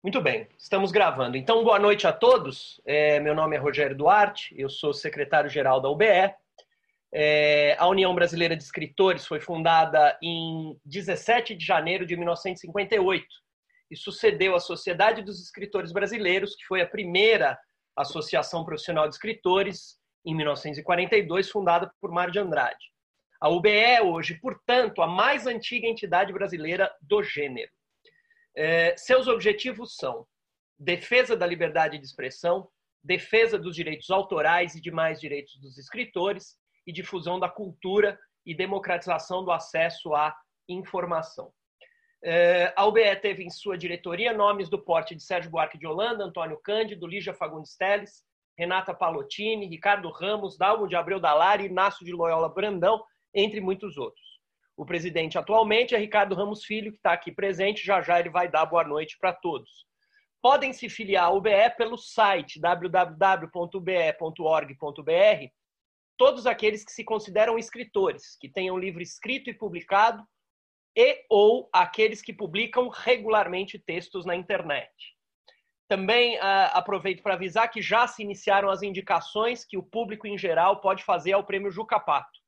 Muito bem, estamos gravando. Então, boa noite a todos. É, meu nome é Rogério Duarte, eu sou secretário-geral da UBE. É, a União Brasileira de Escritores foi fundada em 17 de janeiro de 1958 e sucedeu a Sociedade dos Escritores Brasileiros, que foi a primeira associação profissional de escritores, em 1942, fundada por Mário de Andrade. A UBE é hoje, portanto, a mais antiga entidade brasileira do gênero. É, seus objetivos são defesa da liberdade de expressão, defesa dos direitos autorais e demais direitos dos escritores e difusão da cultura e democratização do acesso à informação. É, a UBE teve em sua diretoria nomes do porte de Sérgio Buarque de Holanda, Antônio Cândido, Lígia Fagundes Teles, Renata Palottini, Ricardo Ramos, Dalmo de Abreu Dalari, Inácio de Loyola Brandão, entre muitos outros. O presidente atualmente é Ricardo Ramos Filho, que está aqui presente. Já já ele vai dar boa noite para todos. Podem se filiar ao UBE pelo site www.ube.org.br. Todos aqueles que se consideram escritores, que tenham livro escrito e publicado, e ou aqueles que publicam regularmente textos na internet. Também uh, aproveito para avisar que já se iniciaram as indicações que o público em geral pode fazer ao prêmio Jucapato.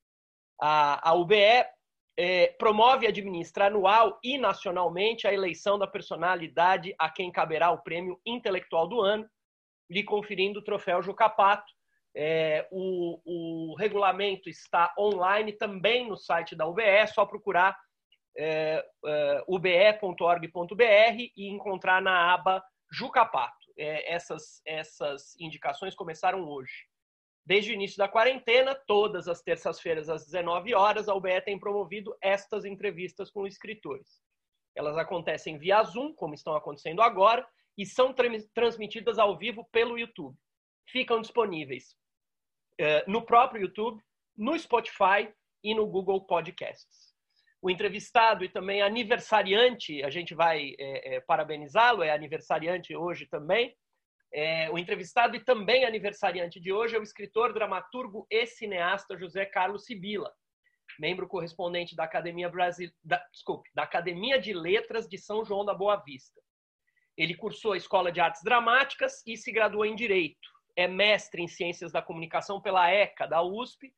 A, a UBE é, promove e administra anual e nacionalmente a eleição da personalidade a quem caberá o prêmio intelectual do ano, lhe conferindo o troféu Jucapato. É, o, o, regulamento está online também no site da UBE, é só procurar é, é, ube.org.br e encontrar na aba Jucapato. É, essas, essas indicações começaram hoje. Desde o início da quarentena, todas as terças-feiras às 19 horas, a UBE tem promovido estas entrevistas com escritores. Elas acontecem via Zoom, como estão acontecendo agora, e são transmitidas ao vivo pelo YouTube. Ficam disponíveis uh, no próprio YouTube, no Spotify e no Google Podcasts. O entrevistado e também aniversariante, a gente vai é, é, parabenizá-lo, é aniversariante hoje também, é, o entrevistado e também aniversariante de hoje é o escritor, dramaturgo e cineasta José Carlos Sibila, membro correspondente da Academia Brasil, da, desculpe, da Academia de Letras de São João da Boa Vista. Ele cursou a Escola de Artes Dramáticas e se graduou em Direito. É mestre em Ciências da Comunicação pela ECA da USP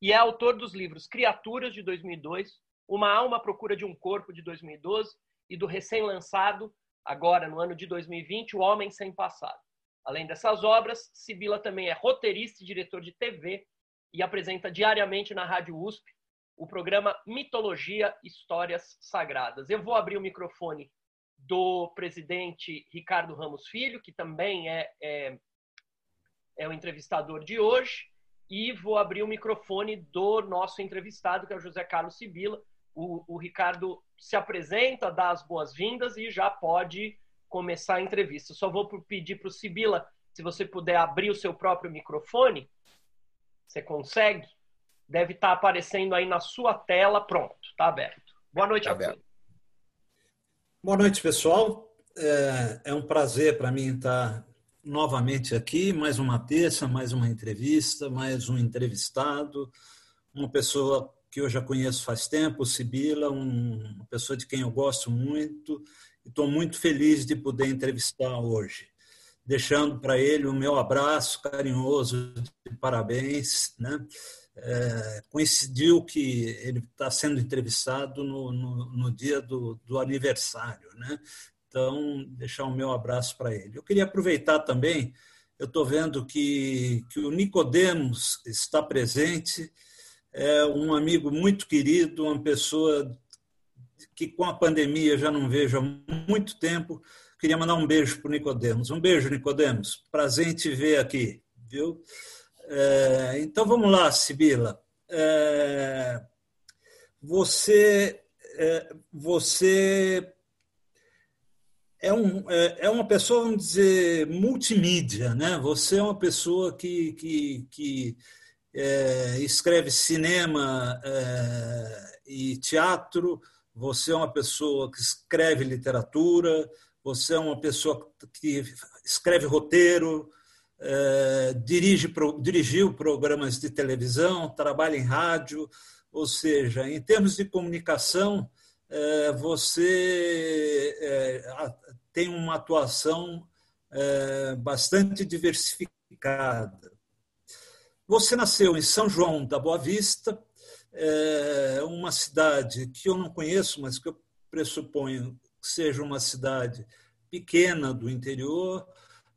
e é autor dos livros Criaturas de 2002, Uma Alma à Procura de um Corpo de 2012 e do recém-lançado agora no ano de 2020, O Homem Sem Passado. Além dessas obras, Sibila também é roteirista e diretor de TV e apresenta diariamente na Rádio USP o programa Mitologia Histórias Sagradas. Eu vou abrir o microfone do presidente Ricardo Ramos Filho, que também é, é, é o entrevistador de hoje, e vou abrir o microfone do nosso entrevistado, que é o José Carlos Sibila. O, o Ricardo se apresenta, dá as boas-vindas e já pode começar a entrevista. Só vou pedir para o Sibila, se você puder abrir o seu próprio microfone. Você consegue? Deve estar tá aparecendo aí na sua tela. Pronto, está aberto. Boa noite tá a todos. Boa noite, pessoal. É, é um prazer para mim estar novamente aqui, mais uma terça, mais uma entrevista, mais um entrevistado, uma pessoa que eu já conheço faz tempo, Sibila, uma pessoa de quem eu gosto muito Estou muito feliz de poder entrevistar hoje, deixando para ele o meu abraço carinhoso de parabéns. Né? É, coincidiu que ele está sendo entrevistado no, no, no dia do, do, aniversário. Né? Então, deixar o meu abraço para ele. Eu queria aproveitar também, eu estou vendo que, que o Nicodemos está presente, é um amigo muito querido, uma pessoa que com a pandemia já não vejo há muito tempo. Queria mandar um beijo para o Nicodemos. Um beijo, Nicodemos. Prazer em te ver aqui, viu? É, então vamos lá, Sibila. É, você, é, você é, um, é, é uma pessoa, vamos dizer, multimídia, né? Você é uma pessoa que, que, que é, escreve cinema é, e teatro, você é uma pessoa que escreve literatura, você é uma pessoa que escreve roteiro, é, dirige, dirigiu programas de televisão, trabalha em rádio, ou seja, em termos de comunicação, é, você é, tem uma atuação é, bastante diversificada. Você nasceu em São João da Boa Vista, é uma cidade que eu não conheço, mas que eu pressuponho que seja uma cidade pequena do interior.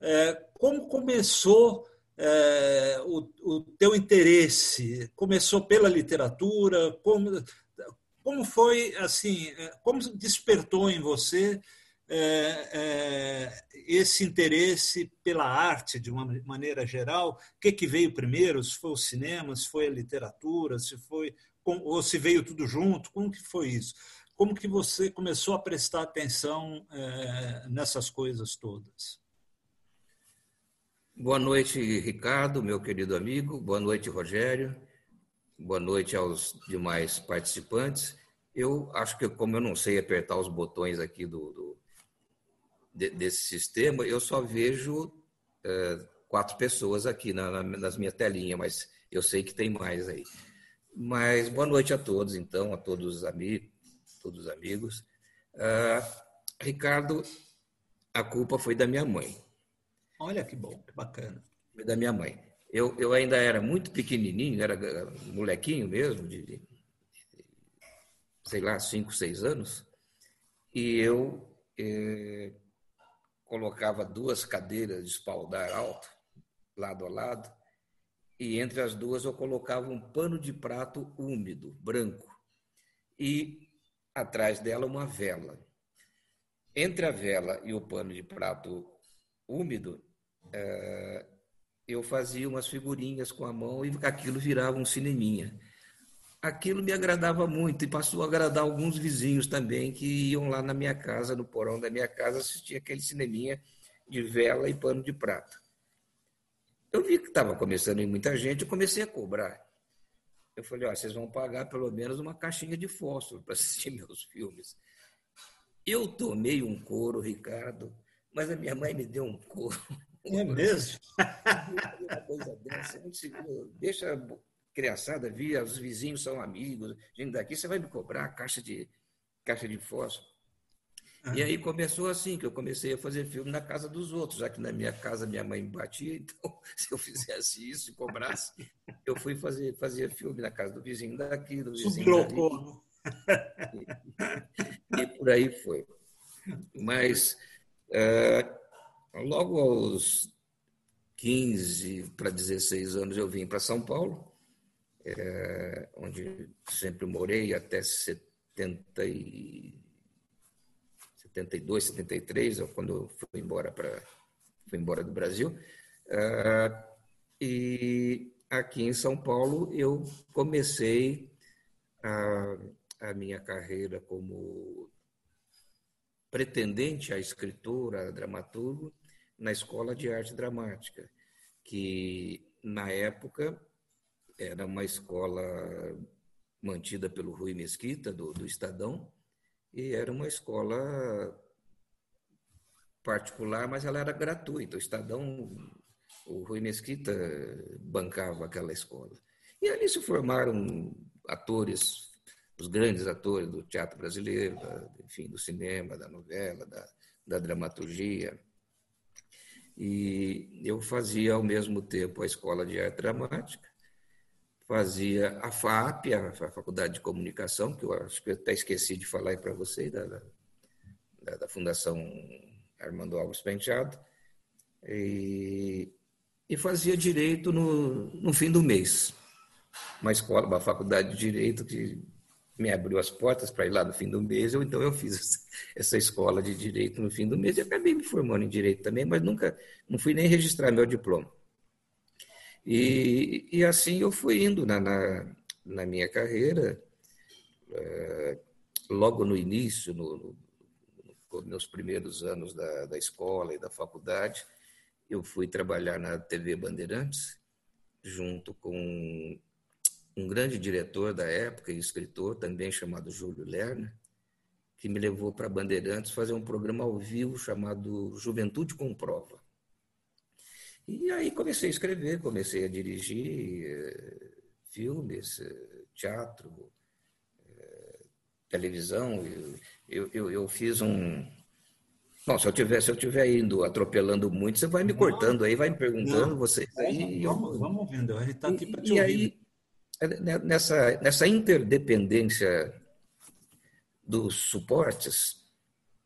É, como começou é, o, o teu interesse? Começou pela literatura? Como, como foi assim? É, como despertou em você é, é, esse interesse pela arte de uma maneira geral? O que, que veio primeiro? Se foi o cinema, se foi a literatura, se foi ou se veio tudo junto? Como que foi isso? Como que você começou a prestar atenção é, nessas coisas todas? Boa noite, Ricardo, meu querido amigo. Boa noite, Rogério. Boa noite aos demais participantes. Eu acho que, como eu não sei apertar os botões aqui do, do de, desse sistema, eu só vejo é, quatro pessoas aqui na, na, nas minhas telinhas, mas eu sei que tem mais aí. Mas boa noite a todos, então, a todos os amigos, todos os amigos. Uh, Ricardo, a culpa foi da minha mãe. Olha que bom, que bacana. Foi da minha mãe. Eu, eu ainda era muito pequenininho, era molequinho mesmo, de, de sei lá, cinco, seis anos, e eu eh, colocava duas cadeiras de espaldar alto, lado a lado, e entre as duas eu colocava um pano de prato úmido, branco, e atrás dela uma vela. Entre a vela e o pano de prato úmido, eh, eu fazia umas figurinhas com a mão e aquilo virava um cineminha. Aquilo me agradava muito e passou a agradar alguns vizinhos também que iam lá na minha casa, no porão da minha casa, assistir aquele cineminha de vela e pano de prata. Eu vi que estava começando em muita gente, eu comecei a cobrar. Eu falei, ó, vocês vão pagar pelo menos uma caixinha de fósforo para assistir meus filmes. Eu tomei um couro, Ricardo, mas a minha mãe me deu um couro. É mesmo? Uma coisa dessa, deixa criançada vir, os vizinhos são amigos, gente daqui, você vai me cobrar caixa de, caixa de fósforo. E aí começou assim, que eu comecei a fazer filme na casa dos outros, já que na minha casa minha mãe me batia, então se eu fizesse isso e cobrasse, eu fui fazer, fazer filme na casa do vizinho daqui, do vizinho Sublocou. E, e por aí foi. Mas é, logo aos 15 para 16 anos eu vim para São Paulo, é, onde sempre morei até 70 e 72, 73, quando fui embora para fui embora do Brasil. Uh, e aqui em São Paulo eu comecei a, a minha carreira como pretendente a escritora, a dramaturgo, na Escola de Arte Dramática, que na época era uma escola mantida pelo Rui Mesquita, do, do Estadão, e era uma escola particular, mas ela era gratuita. O Estadão, o Rui Mesquita bancava aquela escola. E ali se formaram atores, os grandes atores do teatro brasileiro, enfim, do cinema, da novela, da, da dramaturgia. E eu fazia ao mesmo tempo a escola de arte dramática fazia a FAP, a Faculdade de Comunicação, que eu acho que eu até esqueci de falar para vocês, da, da, da, Fundação Armando Alves Penteado, e, e fazia Direito no, no fim do mês. Uma escola, uma faculdade de Direito que me abriu as portas para ir lá no fim do mês, eu, então eu fiz essa escola de Direito no fim do mês e acabei me formando em Direito também, mas nunca, não fui nem registrar meu diploma. E, e assim eu fui indo na, na, na minha carreira, é, logo no início, no, no, nos meus primeiros anos da, da escola e da faculdade, eu fui trabalhar na TV Bandeirantes, junto com um grande diretor da época e escritor também chamado Júlio Lerner, que me levou para Bandeirantes fazer um programa ao vivo chamado Juventude com Prova. E aí comecei a escrever, comecei a dirigir eh, filmes, eh, teatro, eh, televisão. Eu, eu, eu fiz um, Bom, se eu tiver, se eu tiver indo atropelando muito, você vai me cortando aí, vai me perguntando, não, vocês aí. Vamos, vamos ouvindo, a gente está aqui para te e ouvir. aí, é, né, nessa, nessa interdependência dos suportes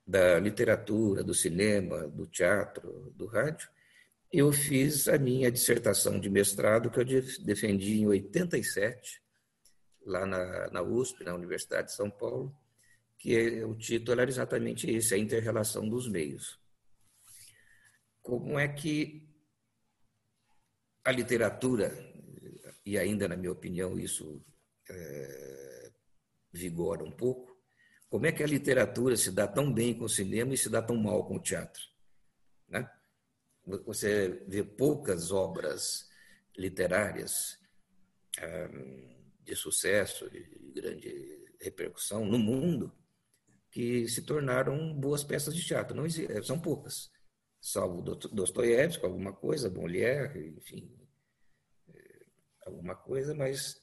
da literatura, do cinema, do teatro, do rádio, eu fiz a minha dissertação de mestrado que eu defendi em 87, lá na, na USP, na Universidade de São Paulo, que é, o título era exatamente esse, a interrelação dos meios. Como é que a literatura, e ainda na minha opinião isso é, vigora um pouco, como é que a literatura se dá tão bem com o cinema e se dá tão mal com o teatro? Né? Você vê poucas obras literárias de sucesso, de grande repercussão no mundo, que se tornaram boas peças de teatro. Não eh, são poucas, salvo Dostoiévski, alguma coisa, Molière, enfim, eh, alguma coisa, mas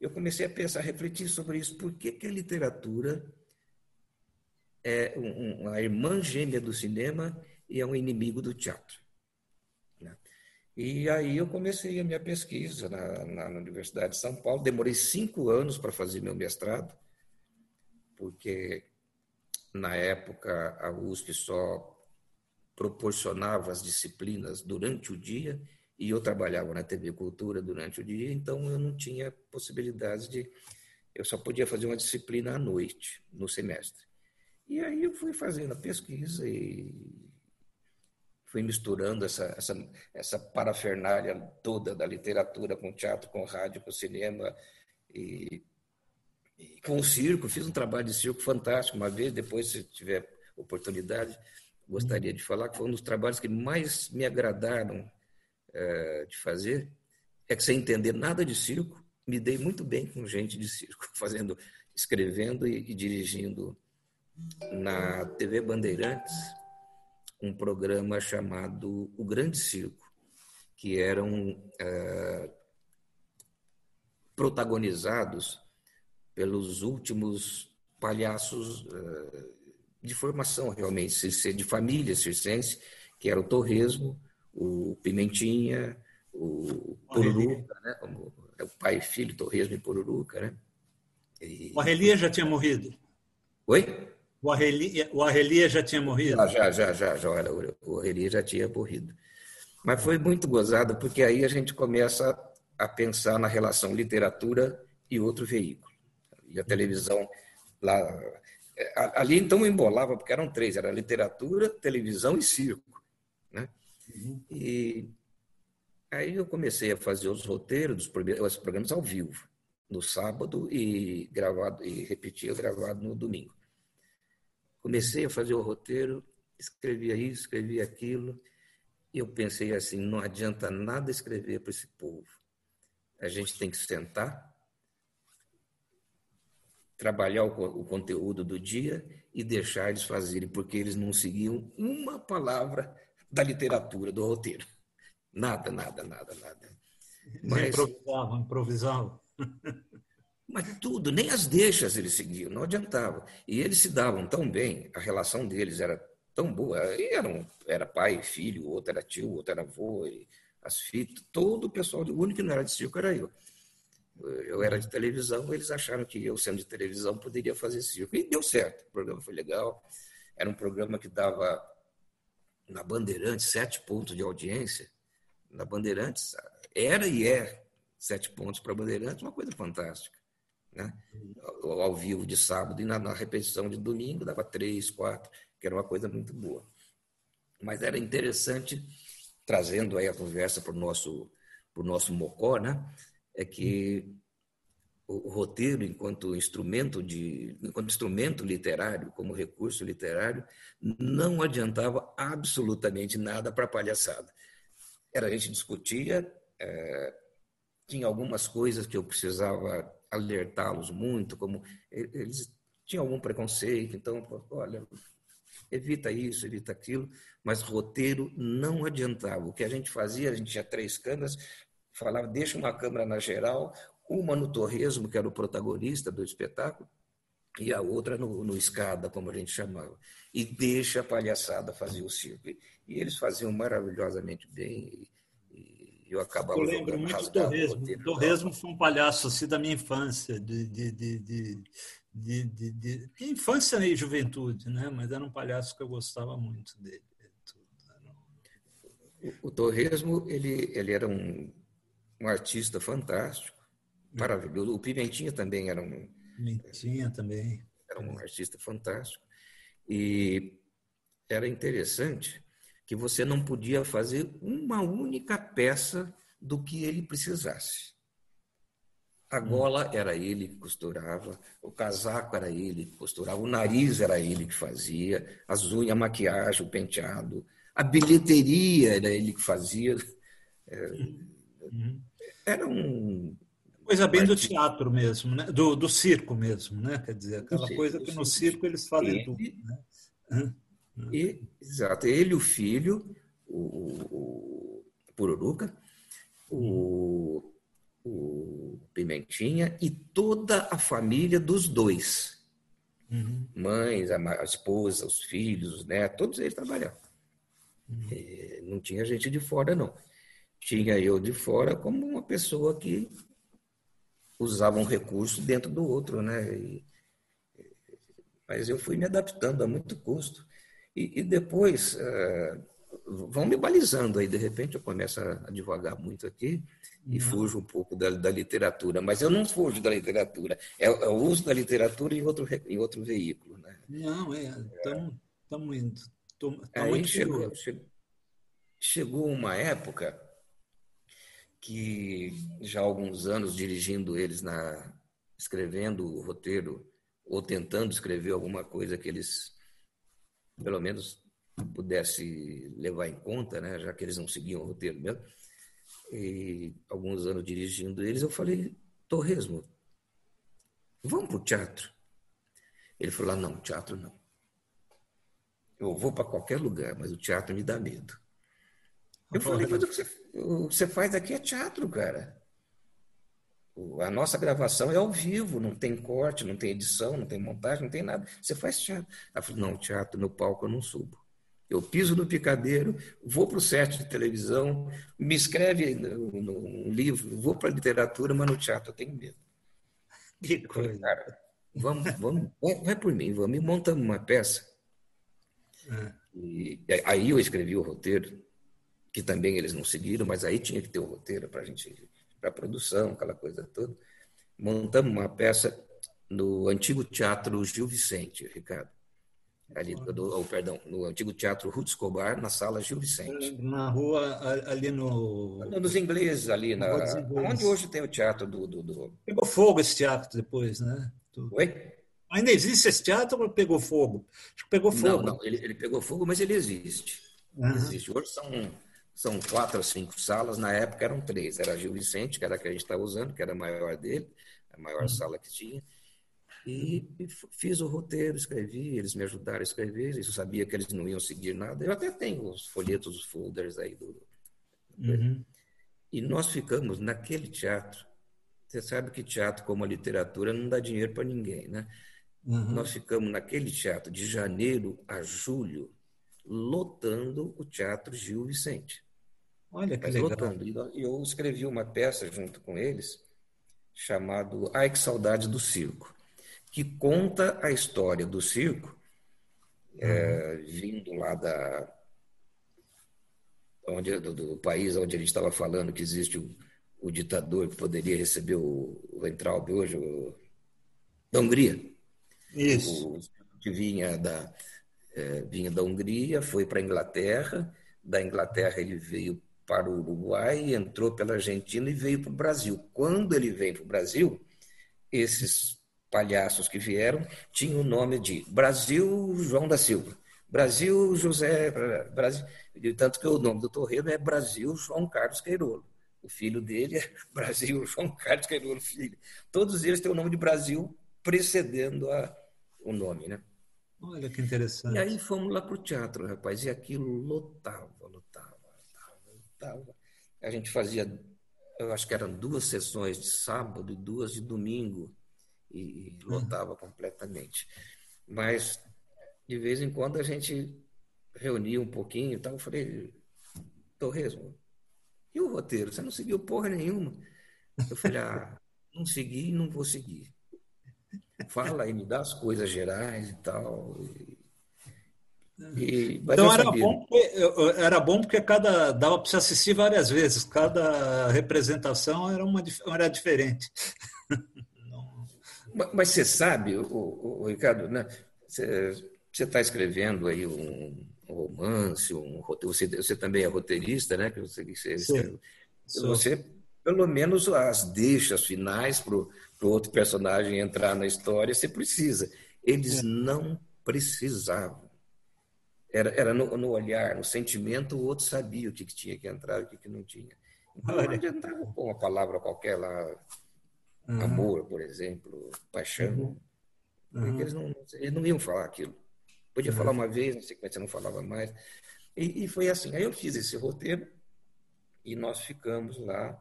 eu comecei a pensar, a refletir sobre isso. Por que, que a literatura é uma irmã gêmea do cinema e é um inimigo do teatro? E aí eu comecei a minha pesquisa na, na, na Universidade de São Paulo. Demorei cinco anos para fazer meu mestrado, porque na época, a USP só proporcionava as disciplinas durante o dia e eu trabalhava na TV Cultura durante o dia, então eu não tinha possibilidade de. Eu só podia fazer uma disciplina à noite, no semestre. E aí eu fui fazendo a pesquisa e fui misturando essa, essa, essa parafernália toda da literatura com teatro, com rádio, com cinema. E com o circo, fiz um trabalho de circo fantástico uma vez, depois, se tiver oportunidade, gostaria de falar que foi um dos trabalhos que mais me agradaram é, de fazer, é que sem entender nada de circo, me dei muito bem com gente de circo, fazendo, escrevendo e, e dirigindo na TV Bandeirantes um programa chamado O Grande Circo, que eram é, protagonizados pelos últimos palhaços uh, de formação, realmente, de família circense, que era o Torresmo, o Pimentinha, o Pururuca, né? É o pai e filho, Torresmo e Pururuca, né? E... O Arrelia já tinha morrido? Oi? O Arrelia, o Arrelia já tinha morrido? Ah, já, já, já, já, já. O Arrelia já tinha morrido. Mas foi muito gozado, porque aí a gente começa a pensar na relação literatura e outro veículo e a televisão lá. É, ali então embolava, porque eram três: era literatura, televisão e circo. Né? Uhum. E aí eu comecei a fazer os roteiros dos programas, programas ao vivo, no sábado e gravado e repetia gravado no domingo. Comecei a fazer o roteiro, escrevia isso, escrevia aquilo, e eu pensei assim: não adianta nada escrever para esse povo. A gente tem que sentar, trabalhar o, o, conteúdo do dia e deixar eles fazerem, porque eles não seguiam uma palavra da literatura, do roteiro. Nada, nada, nada, nada. Mas, improvisavam, improvisavam. Mas tudo, nem as deixas eles seguiam, não adiantava. E eles se davam tão bem, a relação deles era tão boa. E eram, era pai, filho, outro era tio, outro era avô, as fitas, todo o pessoal, o único que não era de circo era eu eu era de televisão, eles acharam que eu, sendo de televisão, poderia fazer circo. E deu certo, o programa foi legal. Era um programa que dava na Bandeirantes sete pontos de audiência. Na Bandeirantes, era e é sete pontos para Bandeirantes, uma coisa fantástica. Né? Ao, vivo de sábado e na, na repetição de domingo dava três, quatro, que era uma coisa muito boa. Mas era interessante, trazendo aí a conversa para o nosso, nosso Mocó, né? é que o, roteiro, enquanto instrumento, de, enquanto instrumento literário, como recurso literário, não adiantava absolutamente nada para a palhaçada. Era, a gente discutia, é, tinha algumas coisas que eu precisava alertá-los muito, como eles tinham algum preconceito, então, olha, evita isso, evita aquilo, mas roteiro não adiantava. O que a gente fazia, a gente tinha três câmeras, falava, deixa uma câmera na geral, uma no Torresmo, que era o protagonista do espetáculo, e a outra no, no escada, como a gente chamava. E deixa a palhaçada fazer o circo. E, e eles faziam maravilhosamente bem eu acabava eu lembro jogando, muito Torresmo. Torresmo foi um palhaço assim da minha infância, de, de, de, de, infância e juventude, né? Mas era um palhaço que eu gostava muito dele. O Torresmo, ele, ele era um, um artista fantástico, hum. maravilhoso. O Pimentinha também era um... Pimentinha também. Era um artista fantástico. E era interessante que você não podia fazer uma única peça do que ele precisasse. A gola era ele que costurava, o casaco era ele que costurava, o nariz era ele que fazia, as unhas, a maquiagem, o penteado, a bilheteria era ele que fazia. É, uhum. Era um, Coisa bem do teatro mesmo, né? do, do circo mesmo, né? Quer dizer, aquela coisa que no circo eles fazem tudo. Né? E, exato. Ele, o filho, o, o, o Pururuca, o, o Pimentinha e toda a família dos dois. Uhum. Mães, a, esposa, os filhos, os netos, todos eles trabalhavam. Uhum. não tinha gente de fora, não. Tinha eu de fora como uma pessoa que usava um recurso dentro do outro, né? E, mas eu fui me adaptando a muito custo. E, e depois uh, vão me balizando aí, de repente eu começo a advogar muito aqui e não. fujo um pouco da, da, literatura, mas eu não fujo da literatura, é, é, o uso da literatura em outro, em outro veículo. Né? Não, é, estamos indo. Tô, tá aí chegou, chegou, chegou uma época que já há alguns anos dirigindo eles na escrevendo o roteiro ou tentando escrever alguma coisa que eles pelo menos pudesse levar em conta, né, já que eles não seguiam o roteiro mesmo. E alguns anos dirigindo eles, eu falei, Torresmo, vamos para o teatro. Ele falou, ah, não, teatro não. Eu vou para qualquer lugar, mas o teatro me dá medo. Eu falei, mas o que você, o que você faz aqui é teatro, cara. A nossa gravação é ao vivo, não tem corte, não tem edição, não tem montagem, não tem nada. Você faz teatro. Ela falou, não, teatro no palco eu não subo. Eu piso no picadeiro, vou para o set de televisão, me escreve um livro, vou para a literatura, mas no teatro eu tenho medo. Que coisa. Cara, vamos, vamos, vai, por mim, vamos, me monta uma peça. É. E aí eu escrevi o roteiro, que também eles não seguiram, mas aí tinha que ter o roteiro para a gente, para a produção, aquela coisa toda. Montamos uma peça no antigo Teatro Gil Vicente, Ricardo. Ali, do, oh, perdão, no antigo Teatro Ruth Escobar, na sala Gil Vicente. Na rua, ali no. Nos ingleses, ali, na, onde hoje tem o teatro do, do, do, Pegou fogo esse teatro depois, né? Oi? Ainda existe esse teatro ou pegou fogo? Acho que pegou fogo. Não, não, ele, ele pegou fogo, mas ele existe. Uhum. Existe. Hoje são são quatro ou cinco salas, na época eram três. Era Gil Vicente, que era a que a gente estava usando, que era a maior dele, a maior uhum. sala que tinha. E, e, fiz o roteiro, escrevi, eles me ajudaram a escrever, eu sabia que eles não iam seguir nada. Eu até tenho os folhetos, os folders aí do. Uhum. E nós ficamos naquele teatro. Você sabe que teatro, como a literatura, não dá dinheiro para ninguém, né? Uhum. Nós ficamos naquele teatro de janeiro a julho, lotando o Teatro Gil Vicente. Olha que legal. Eu escrevi uma peça junto com eles, chamado Ai que Saudade do Circo, que conta a história do circo, é, uhum. é, vindo lá da, onde, do, do, país onde a gente estava falando que existe o, o, ditador que poderia receber o, o Entraub hoje, o, da Hungria. Isso. O, que vinha da, é, vinha da Hungria, foi para a Inglaterra, da Inglaterra ele veio para o Uruguai, entrou pela Argentina e veio para o Brasil. Quando ele veio para o Brasil, esses palhaços que vieram tinham o nome de Brasil João da Silva, Brasil José, Brasil, tanto que o nome do Torreiro é Brasil João Carlos Queirolo. O filho dele é Brasil João Carlos Queirolo Filho. Todos eles têm o nome de Brasil precedendo a, o nome, né? Olha que interessante. E aí fomos lá para o teatro, rapaz, e aquilo lotava, a gente fazia, eu acho que eram duas sessões de sábado e duas de domingo. e, lotava completamente. Mas, de vez em quando, a gente reunia um pouquinho e tal. Eu falei, Torresmo, e o roteiro? Você não seguiu porra nenhuma. Eu falei, ah, não segui e não vou seguir. Fala aí, me dá as coisas gerais e tal. E, então era bom, porque, era bom porque cada dava para se assistir várias vezes, cada representação era uma era diferente. Mas você sabe, o, o, o Ricardo, né? Você está escrevendo aí um, romance, um você, você também é roteirista, né? Que você, você, você pelo menos as deixas finais para o outro personagem entrar na história, você precisa. Eles é. não precisavam. Era, era no, no, olhar, no sentimento, o outro sabia o que, que tinha que entrar e o que, que não tinha. Então, não adiantava com uma palavra qualquer lá, uhum. amor, por exemplo, paixão. Uhum. Eles, não, eles não iam falar aquilo. Podia uhum. falar uma vez, na sequência não falava mais. E, e, foi assim. Aí eu fiz esse roteiro e nós ficamos lá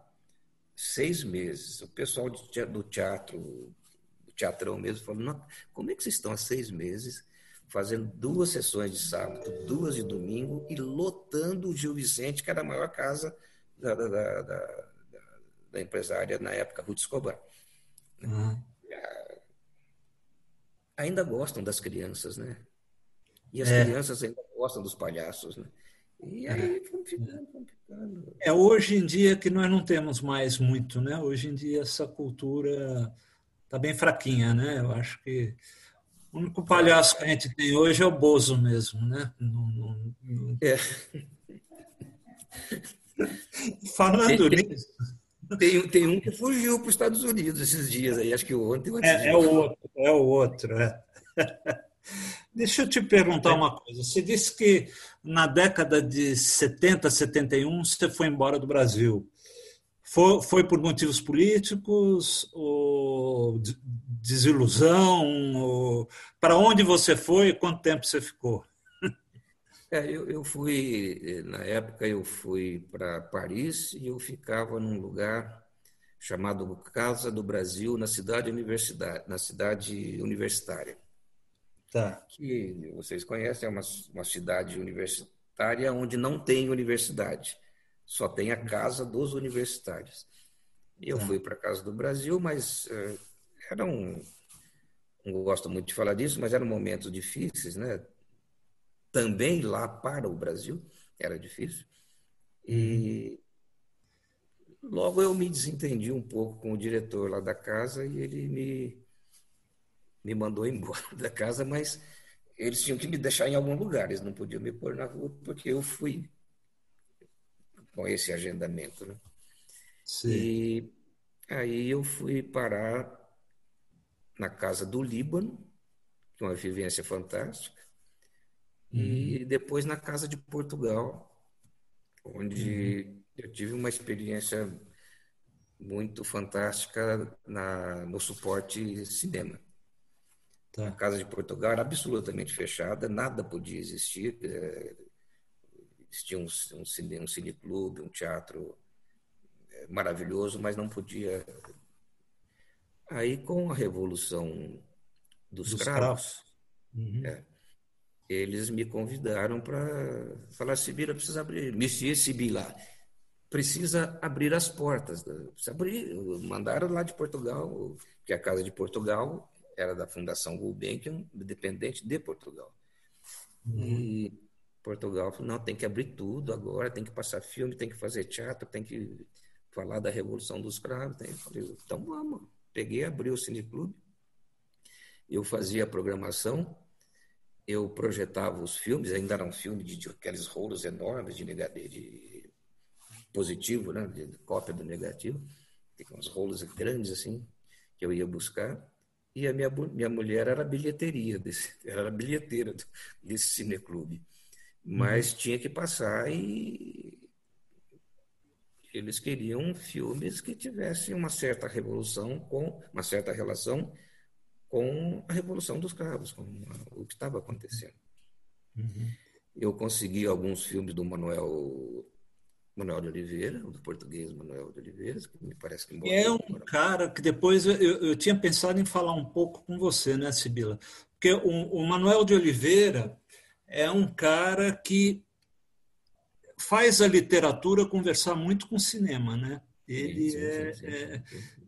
seis meses. O pessoal do teatro, do teatrão mesmo, falou: como é que vocês estão há seis meses fazendo duas sessões de sábado, duas de domingo e lotando o Gil Vicente, que era a maior casa da, da, da, da, da empresária na época, Ruth Escobar. Uhum. Ainda gostam das crianças, né? E as é. crianças ainda gostam dos palhaços, né? E aí vamos ficando, vamos ficando. É hoje em dia que nós não temos mais muito, né? Hoje em dia essa cultura está bem fraquinha, né? Eu acho que o único palhaço que a gente tem hoje é o Bozo mesmo, né? É. Falando tem, nisso. Tem, tem um que fugiu para os Estados Unidos esses dias aí, acho que ontem. É, é o outro, é o outro. É. Deixa eu te perguntar uma coisa. Você disse que na década de 70, 71, você foi embora do Brasil. Foi, foi por motivos políticos ou desilusão? Para onde você foi e quanto tempo você ficou? É, eu, eu fui, na época, eu fui para Paris e eu ficava num lugar chamado Casa do Brasil, na cidade, universidade, na cidade universitária. Tá. Que vocês conhecem, é uma, uma cidade universitária onde não tem universidade, só tem a casa dos universitários. Eu tá. fui para a Casa do Brasil, mas uh, era um. Não gosto muito de falar disso, mas eram momentos difíceis, né? Também lá para o Brasil era difícil. E logo eu me desentendi um pouco com o diretor lá da casa e ele me me mandou embora da casa, mas eles tinham que me deixar em algum lugar, eles não podiam me pôr na rua porque eu fui com esse agendamento. Né? Sim. E aí eu fui parar na casa do Líbano, que é uma vivência fantástica, uhum. e depois na casa de Portugal, onde uhum. eu tive uma experiência muito fantástica na, no suporte cinema. Tá. A Casa de Portugal era absolutamente fechada, nada podia existir. É, existia um, um, cine, um cineclube, um teatro é, maravilhoso, mas não podia. Aí, com a Revolução dos, dos Cravos, uhum. é, eles me convidaram para falar: Sibila precisa abrir, Monsieur Sibila, precisa abrir as portas. Precisa abrir. Mandaram lá de Portugal, que é a Casa de Portugal era da Fundação Gulbenkian, dependente de Portugal. Uhum. E Portugal falou, não, tem que abrir tudo agora, tem que passar filme, tem que fazer teatro, tem que falar da Revolução dos Cravos. Eu falei, então vamos. Peguei, abri o Cineclube, eu fazia a programação, eu projetava os filmes, ainda eram filmes de, de aqueles rolos enormes de, negativo, de positivo, né, de, de cópia do negativo, tem uns rolos grandes assim, que eu ia buscar e a minha, minha mulher era bilheteria, desse, era bilheteira desse cineclube. Mas uhum. tinha que passar e eles queriam filmes que tivessem uma certa revolução com uma certa relação com a revolução dos cravos, com o que estava acontecendo. Uhum. Eu consegui alguns filmes do Manuel Manuel de Oliveira, do português Manuel de Oliveira, que me parece que É um cara que depois eu, eu tinha pensado em falar um pouco com você, né, Sibila? Porque o, o Manuel de Oliveira é um cara que faz a literatura conversar muito com o cinema, né? Ele sim, sim, é, sim, é,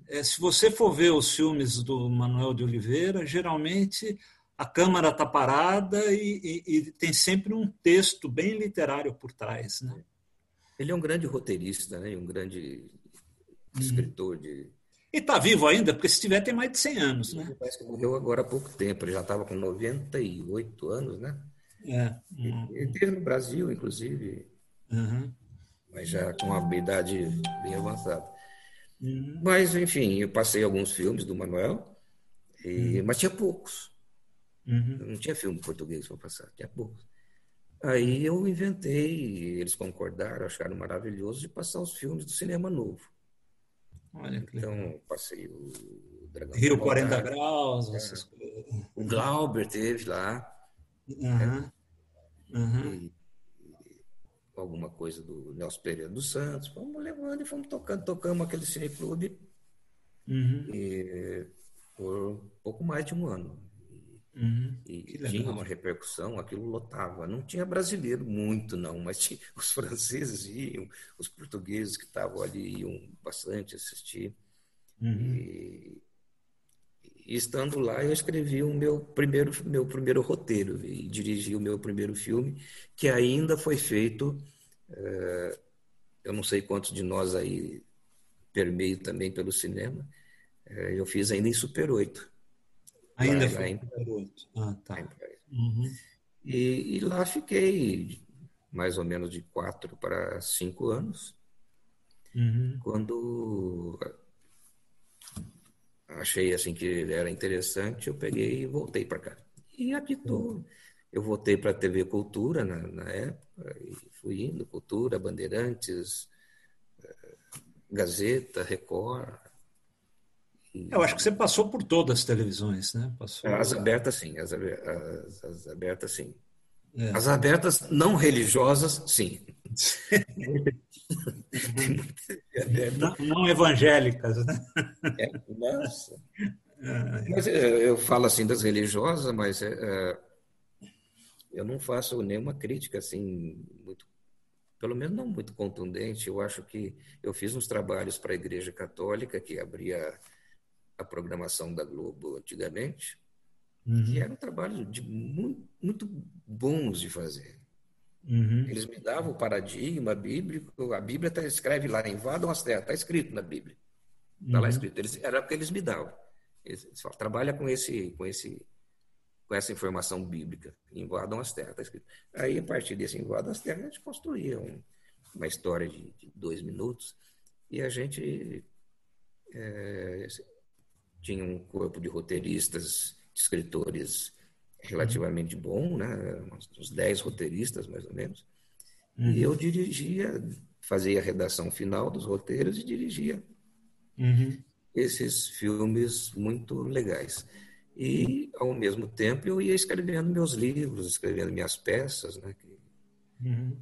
é, se você for ver os filmes do Manuel de Oliveira, geralmente a câmera está parada e, e, e, tem sempre um texto bem literário por trás, né? Ele é um grande roteirista, né? Um grande uhum. escritor de e está vivo ainda, porque se tiver tem mais de 100 anos, né? Parece que morreu agora há pouco tempo, ele já estava com 98 anos, né? É. Uhum. Ele esteve no Brasil, inclusive, uhum. mas já com uma idade bem avançada. Uhum. Mas, enfim, eu passei alguns filmes do Manuel, e... Uhum. mas tinha poucos. Uhum. Não tinha filme português para passar, tinha poucos. Aí eu inventei, eles concordaram, acharam maravilhoso de passar os filmes do cinema novo. Olha então, passei o Dragão Rio 40 Graus, é. essas coisas. O Glauber teve lá. Uhum. Uhum. E, e, alguma coisa do Nelson Pereira dos Santos. Fomos levando e fomos tocando. Tocamos aquele cineclube uhum. e, por pouco mais de um ano. Uhum. E tinha uma repercussão, aquilo lotava. Não tinha brasileiro muito, não, mas tinha, os franceses iam, os portugueses que estavam ali iam bastante assistir. Uhum. E, e, estando lá, eu escrevi o meu primeiro, meu primeiro roteiro e dirigi o meu primeiro filme, que ainda foi feito. É, eu não sei quantos de nós aí permeio também pelo cinema. É, eu fiz ainda em Super 8. Ainda lá, foi? Lá ah, tá. Uhum. E, e, lá fiquei mais ou menos de quatro para cinco anos. Uhum. Quando achei assim que era interessante, eu peguei e voltei para cá. E aqui estou. Eu voltei para a TV Cultura na, na, época, e fui indo, Cultura, Bandeirantes, eh, Gazeta, Record, eu acho que você passou por todas as televisões, né? Passou... As abertas, sim. As, as, as abertas, sim. É. As abertas não religiosas, sim. não, não, evangélicas, né? É, nossa. É. Mas é, eu falo assim das religiosas, mas é, é, eu não faço nenhuma crítica assim muito, pelo menos não muito contundente. Eu acho que eu fiz uns trabalhos para a Igreja Católica que abria a programação da Globo antigamente, uhum. que era um trabalho de muito, muito bons de fazer. Uhum. Eles me davam o paradigma bíblico, a Bíblia tá, escreve lá, invadam as terras, está escrito na Bíblia. Está uhum. lá escrito. Eles, era o que eles me davam. Eles, eles falam, trabalha com esse, com esse, com essa informação bíblica. Invadam as terras, está escrito. Aí, a partir desse invadam as terras, a gente construía um, uma história de, de, dois minutos e a gente é, tinha um corpo de roteiristas, escritores relativamente bom, né? uns 10 roteiristas, mais ou menos. Uhum. E eu dirigia, fazia a redação final dos roteiros e dirigia uhum. esses filmes muito legais. E, ao mesmo tempo, eu ia escrevendo meus livros, escrevendo minhas peças, né? Uhum.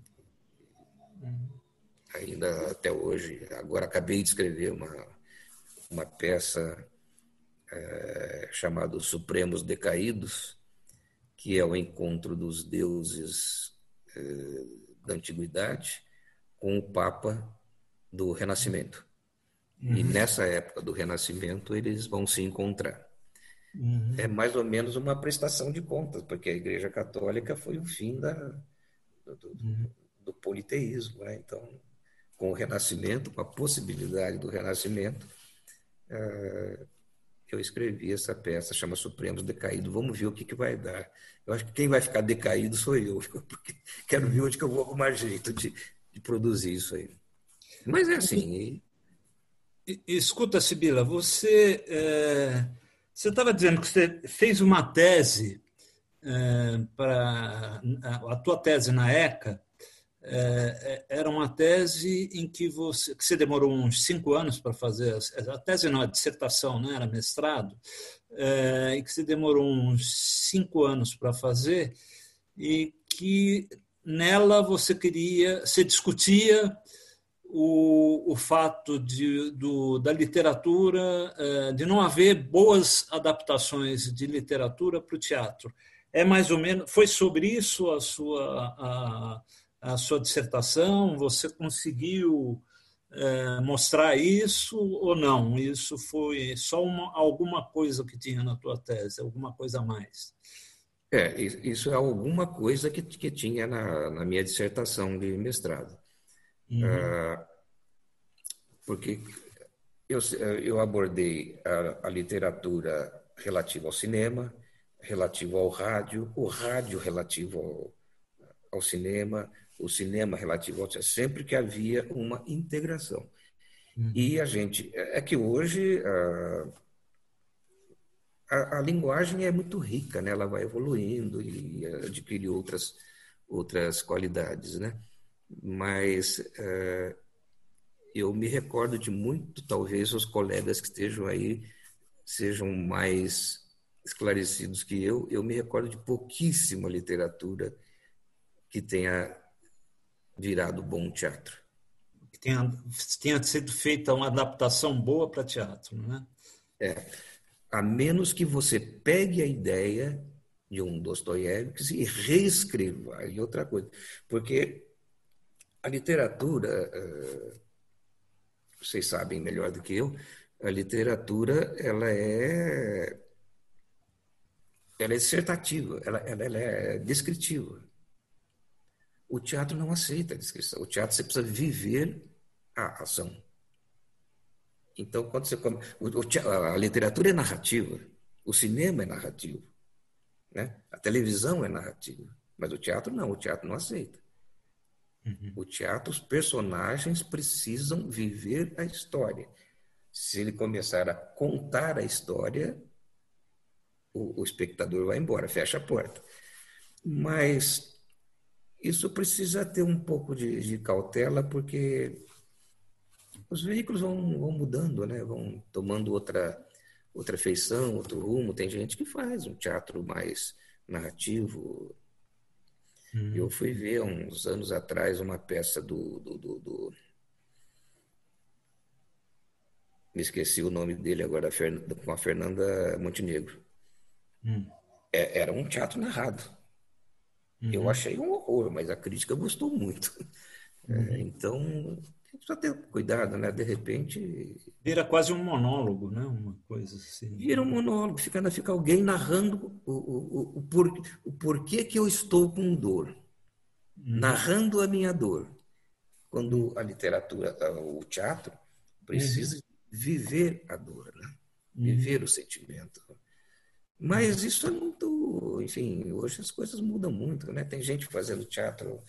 Ainda até hoje. Agora acabei de escrever uma, uma peça é, chamado Supremos Decaídos, que é o encontro dos deuses é, da antiguidade com o Papa do Renascimento. Uhum. E nessa época do Renascimento eles vão se encontrar. Uhum. É mais ou menos uma prestação de contas, porque a Igreja Católica foi o fim da, do, do, uhum. do politeísmo. Né? Então, com o Renascimento, com a possibilidade do Renascimento, é, eu escrevi essa peça, chama Supremos Decaído. Vamos ver o que, que vai dar. Eu acho que quem vai ficar decaído sou eu, porque quero ver onde que eu vou arrumar jeito de, de produzir isso aí. Mas é assim. E... Escuta, Sibila, você é, você estava dizendo que você fez uma tese é, para a tua tese na ECA era uma tese em que você, que você demorou uns cinco anos para fazer, a tese não, a dissertação, né, era mestrado, é, que você demorou uns cinco anos para fazer, e que nela você queria, você discutia o, o fato de, do, da literatura, é, de não haver boas adaptações de literatura para o teatro. É mais ou menos. Foi sobre isso a sua, a, a sua dissertação? Você conseguiu é, mostrar isso ou não? Isso foi só uma, alguma coisa que tinha na tua tese, alguma coisa a mais? É, isso é alguma coisa que, que tinha na, na minha dissertação de mestrado. Uhum. Uh, porque eu, eu abordei a, a, literatura relativa ao cinema, relativa ao rádio, o rádio relativo ao, ao cinema, o cinema relativo ao teatro, sempre que havia uma integração. Uhum. E a gente. É que hoje a, a, a, linguagem é muito rica, né? ela vai evoluindo e adquire outras, outras qualidades. Né? Mas uh, eu me recordo de muito, talvez os colegas que estejam aí sejam mais esclarecidos que eu, eu me recordo de pouquíssima literatura que tenha virado bom teatro. Que tenha, tenha sido feita uma adaptação boa para teatro, não é? É. A menos que você pegue a ideia de um Dostoiévski e reescreva. E outra coisa. Porque a literatura, eh, vocês sabem melhor do que eu, a literatura ela é ela é dissertativa, ela, ela, ela é descritiva. O teatro não aceita a descrição. O teatro você precisa viver a ação. Então, quando você come, a literatura é narrativa, o cinema é narrativo, né? A televisão é narrativa, mas o teatro não. O teatro não aceita. Uhum. O teatro, os personagens precisam viver a história. Se ele começar a contar a história, o, o espectador vai embora, fecha a porta. Mas isso precisa ter um pouco de, de cautela, porque os veículos vão, vão mudando, né? vão tomando outra, outra feição, outro rumo. Tem gente que faz um teatro mais narrativo. Hum. Eu fui ver uns anos atrás uma peça do, do, do, do... me esqueci o nome dele agora, com a Fernanda Montenegro. Hum. É, era um teatro narrado. Uhum. Eu achei um horror, mas a crítica gostou muito. É, uhum. É, então, precisa ter cuidado, né? De repente. Vira quase um monólogo, né? Uma coisa assim. Vira um monólogo, fica, fica alguém narrando o, o, o, por, o porquê que eu estou com dor. Uhum. Narrando a minha dor. Quando a literatura, o teatro, precisa uhum. viver a dor, né? Uhum. Viver o sentimento. Mas isso é muito, enfim, hoje as coisas mudam muito, né? Tem gente fazendo teatro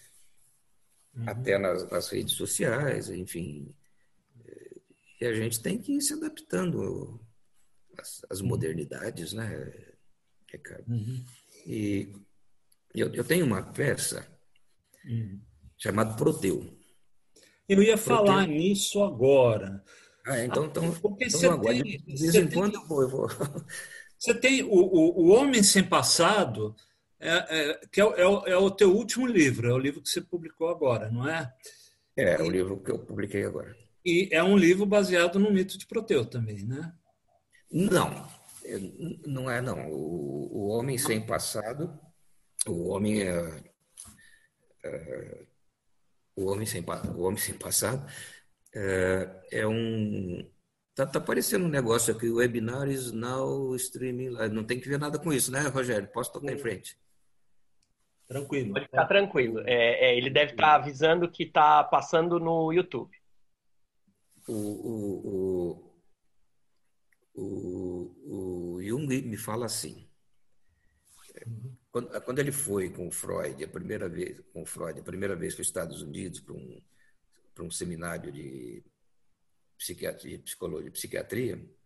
uhum. até nas, nas, redes sociais, enfim. E a gente tem que ir se adaptando às, às uhum. modernidades, né, Ricardo? Uhum. E eu, eu, tenho uma peça uhum. chamada Proteu. Eu ia Proteu. falar nisso agora. Ah, então, então, Porque então agora, tem, de vez em quando eu vou, eu vou. Você tem o, o, o Homem Sem Passado, é, é, que é, é, é, o teu último livro, é o livro que você publicou agora, não é? É, é o livro que eu publiquei agora. E é um livro baseado no mito de Proteu também, né? Não, não é não. O, o Homem Sem Passado, o Homem é, é o Homem Sem, o homem sem Passado é, é um Tá, tá aparecendo um negócio aqui, o webinar is now streaming Não tem que ver nada com isso, né, Rogério? Posso tocar em frente? Tranquilo. Pode ficar tranquilo. É, é, ele deve estar tá avisando que está passando no YouTube. O, o, o, o, o Jung me fala assim. Quando, quando ele foi com o Freud, a primeira vez, com o Freud, a primeira vez para os Estados Unidos, para um, para um seminário de psiquiatria, psicologia, psiquiatria,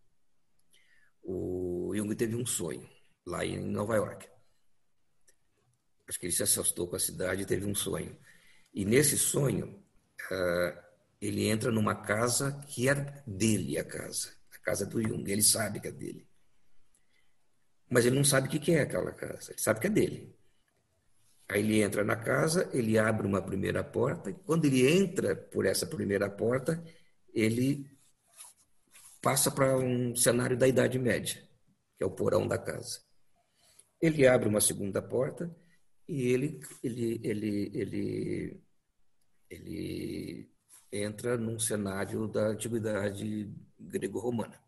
o Jung teve um sonho lá em Nova York. Acho que ele se assustou com a cidade e teve um sonho. E nesse sonho, uh, ele entra numa casa que é dele, a casa, a casa do Jung. Ele sabe que é dele. Mas ele não sabe o que é aquela casa. Ele sabe que é dele. Aí ele entra na casa, ele abre uma primeira porta, e quando ele entra por essa primeira porta, ele passa para um cenário da Idade Média, que é o porão da casa. Ele abre uma segunda porta e ele, ele, ele, ele, ele entra num cenário da antiguidade grego-romana.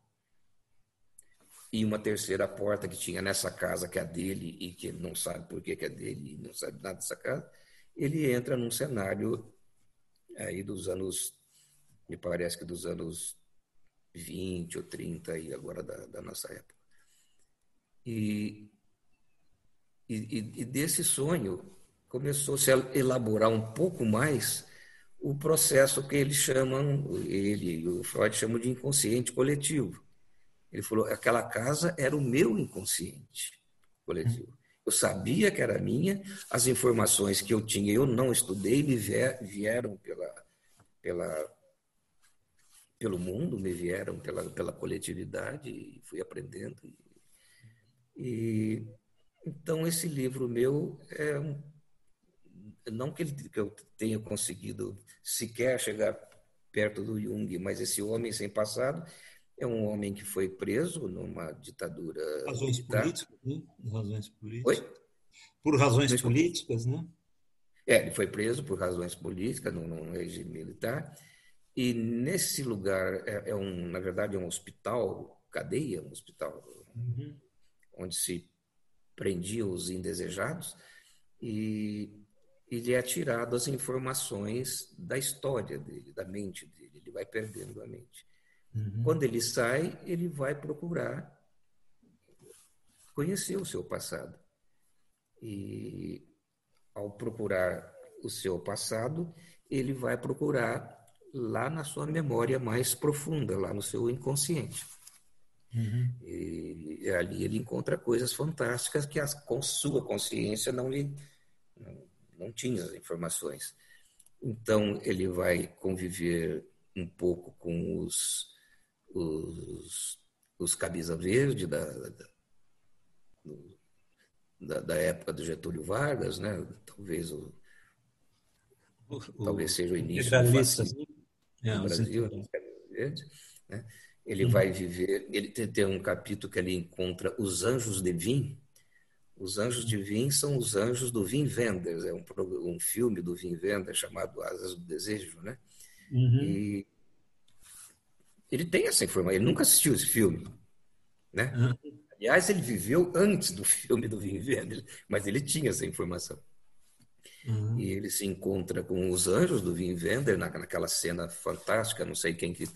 E uma terceira porta que tinha nessa casa, que é a dele, e que não sabe por que é dele, e não sabe nada dessa casa, ele entra num cenário aí dos anos, me parece que dos anos 20 ou 30 aí agora da, da nossa época. E, e, e desse sonho começou-se a elaborar um pouco mais o processo que eles chamam, ele e o Freud chamam de inconsciente coletivo. Ele falou: aquela casa era o meu inconsciente coletivo. Eu sabia que era minha, as informações que eu tinha eu não estudei, me vieram pela, pela, pelo mundo, me vieram pela, pela coletividade, e fui aprendendo. E, então, esse livro meu é um, não que, ele, que eu tenha conseguido sequer chegar perto do Jung, mas esse homem sem passado é um homem que foi preso numa ditadura. Razões militar. políticas, né? Razões políticas. Oi? Por razões políticas, né? É, ele foi preso por razões políticas num, num regime militar. E nesse lugar é, é, um, na verdade, é um hospital, cadeia, um hospital uhum. onde se prendia os indesejados. E ele é tirado as informações da história dele, da mente dele. Ele vai perdendo a mente. Uhum. Quando ele sai, ele vai procurar conhecer o seu passado. E ao procurar o seu passado, ele vai procurar lá na sua memória mais profunda, lá no seu inconsciente. Uhum. E, e, ali ele encontra coisas fantásticas que a com sua consciência não lhe não, não tinha as informações. Então ele vai conviver um pouco com os os, os camisa verde da, da, da, época do Getúlio Vargas, né? Talvez o, o talvez seja o início do fascismo é, no Brasil, verde, né? Ele uhum. vai viver, ele tem, tem, um capítulo que ele encontra os anjos de Vim. Os anjos de Vim são os anjos do Vim Wenders, é um, um filme do Vim Wenders chamado Asas do Desejo, né? Uhum. E ele tem essa informação, ele nunca assistiu esse filme. Né? Uhum. Aliás, ele viveu antes do filme do Vin Wenders, mas ele tinha essa informação. Uhum. E ele se encontra com os anjos do Vin Wenders naquela cena fantástica, não sei quem que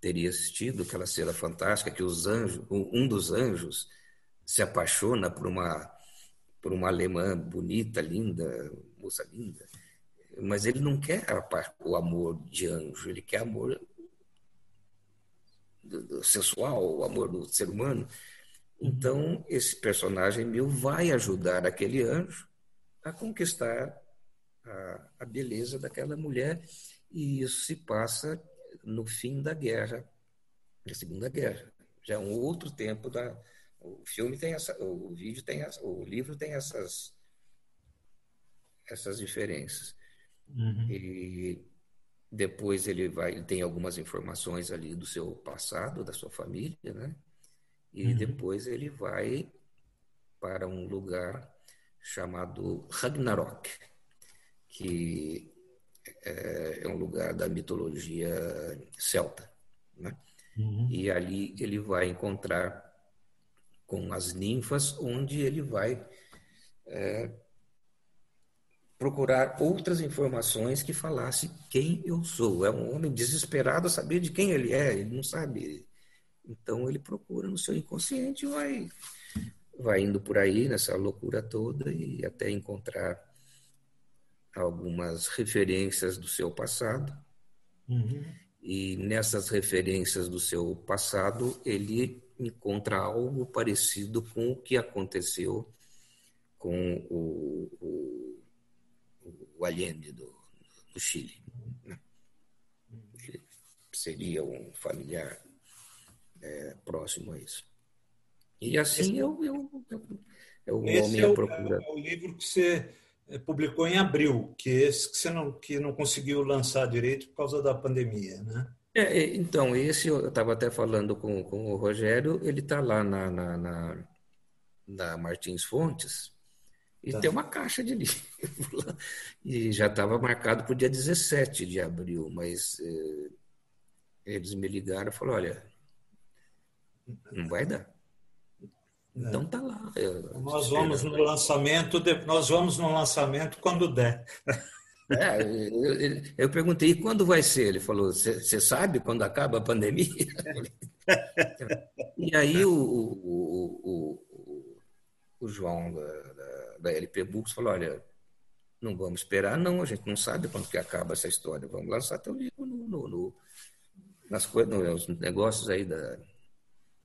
teria assistido aquela cena fantástica que os anjos, um dos anjos se apaixona por uma por uma alemã bonita, linda, moça linda, mas ele não quer o amor de anjo, ele quer amor sensual, o amor do ser humano. Então, esse personagem meu vai ajudar aquele anjo a conquistar a, a beleza daquela mulher, e isso se passa no fim da guerra, da Segunda Guerra. Já é um outro tempo da. O filme tem essa, o vídeo tem essa, o livro tem essas essas diferenças. Uhum. E depois ele vai, ele tem algumas informações ali do seu passado, da sua família, né? E uhum. depois ele vai para um lugar chamado Ragnarok, que é, é um lugar da mitologia celta, né? Uhum. E ali ele vai encontrar com as ninfas, onde ele vai é, procurar outras informações que falasse quem eu sou. É um homem desesperado a saber de quem ele é, ele não sabe. Então ele procura no seu inconsciente e vai, vai indo por aí nessa loucura toda e até encontrar algumas referências do seu passado. Uhum. E nessas referências do seu passado, ele encontra algo parecido com o que aconteceu com o, o o Allende do, do Chile. Né? seria um familiar é, próximo a isso. E assim eu, eu, eu, eu Esse é o, é o livro que você publicou em abril, que esse que você não, que não conseguiu lançar direito por causa da pandemia, né? É, então, esse eu estava até falando com, com o Rogério, ele está lá na, na, na, na, Martins Fontes e tá. tem uma caixa de livro lá. E já estava marcado para o dia 17 de abril, mas eh, eles me ligaram e falaram, olha, não vai dar. Então tá lá. Eu, nós vamos no lançamento, nós vamos no lançamento quando der. É, eu, eu, perguntei, quando vai ser? Ele falou, você sabe quando acaba a pandemia? e aí o, o, o, o João da, da, da, LP Books falou, olha, não vamos esperar, não, a gente não sabe quando que acaba essa história, vamos lançar teu livro no, no, no nas coisas, nos negócios aí da,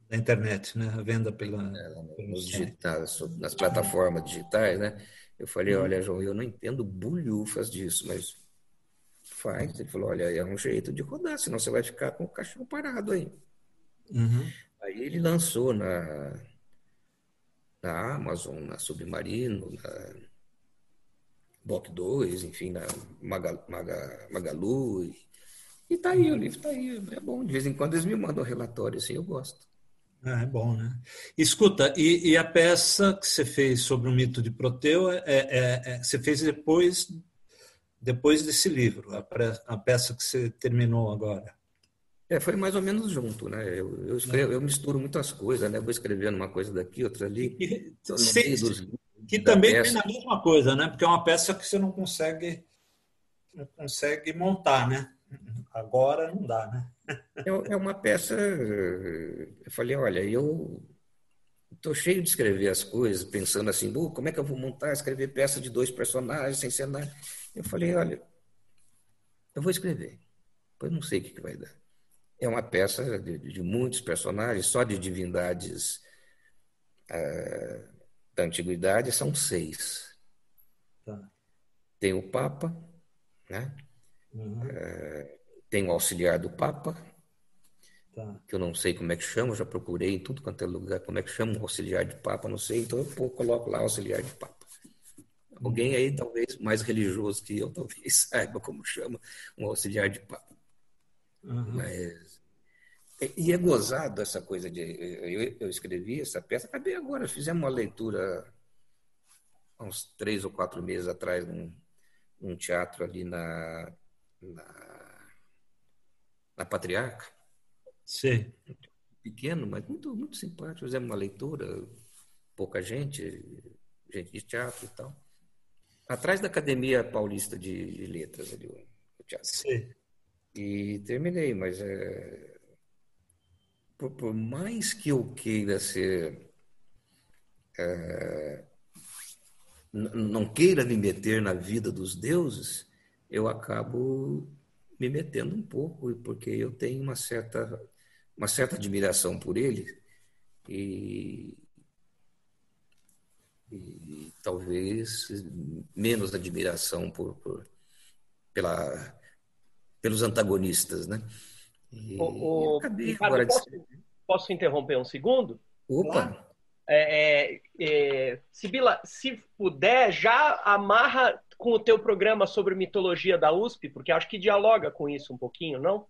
da internet, né? A venda pela, é, nos digitais, nas plataformas digitais, né? Eu falei, uhum. olha, João, eu não entendo bulhufas disso, mas faz. Ele falou, olha, é um jeito de rodar, senão você vai ficar com o cachorro parado aí. Uhum. Aí ele lançou na, na Amazon, na Submarino, na Boc 2, enfim, na Maga, Maga, Magalu. E, e tá aí, o livro tá aí, é bom. De vez em quando eles me mandam relatório, assim, eu gosto. Ah, é bom, né? Escuta, e, e, a peça que você fez sobre o mito de Proteu, é, é, é você fez depois, depois desse livro, a, a, peça que você terminou agora. É, foi mais ou menos junto, né? Eu, eu, escrevo, eu misturo muitas coisas, né? Vou escrevendo uma coisa daqui, outra ali. Que, que também peça. tem a mesma coisa, né? Porque é uma peça que você não consegue, não consegue montar, né? Agora não dá, né? É, é uma peça. Eu falei, olha, eu estou cheio de escrever as coisas, pensando assim, como é que eu vou montar, escrever peça de dois personagens sem cenário? Eu falei, olha, eu vou escrever, depois não sei o que, que vai dar. É uma peça de, de muitos personagens, só de divindades uh, da antiguidade são seis. Tá. Tem o Papa, né? Uhum. Uh, tem o auxiliar do Papa, tá. que eu não sei como é que chama, já procurei em tudo quanto é lugar como é que chama o auxiliar de Papa, não sei, então eu coloco lá auxiliar de Papa. Alguém aí, talvez mais religioso que eu, talvez saiba como chama um auxiliar de Papa. Uhum. Mas, e é gozado essa coisa de. Eu, eu escrevi essa peça, acabei agora, fizemos uma leitura há uns três ou quatro meses atrás num, num teatro ali na, na na Patriarca. Sim. Pequeno, mas muito, muito simpático. Fizemos uma leitura, pouca gente, gente de teatro e tal. Atrás da Academia Paulista de, de Letras, ali, o teatro. Sim. E terminei, mas é, por, por, mais que eu queira ser. É, não queira me meter na vida dos deuses, eu acabo me metendo um pouco, porque eu tenho uma certa, uma certa admiração por ele e, e talvez menos admiração por, por, pela, pelos antagonistas, né? E o, o, Ricardo, posso, de... posso interromper um segundo? Opa! É, é, é, Sibila, se puder, já amarra com o teu programa sobre mitologia da USP, porque acho que dialoga com isso um pouquinho, não?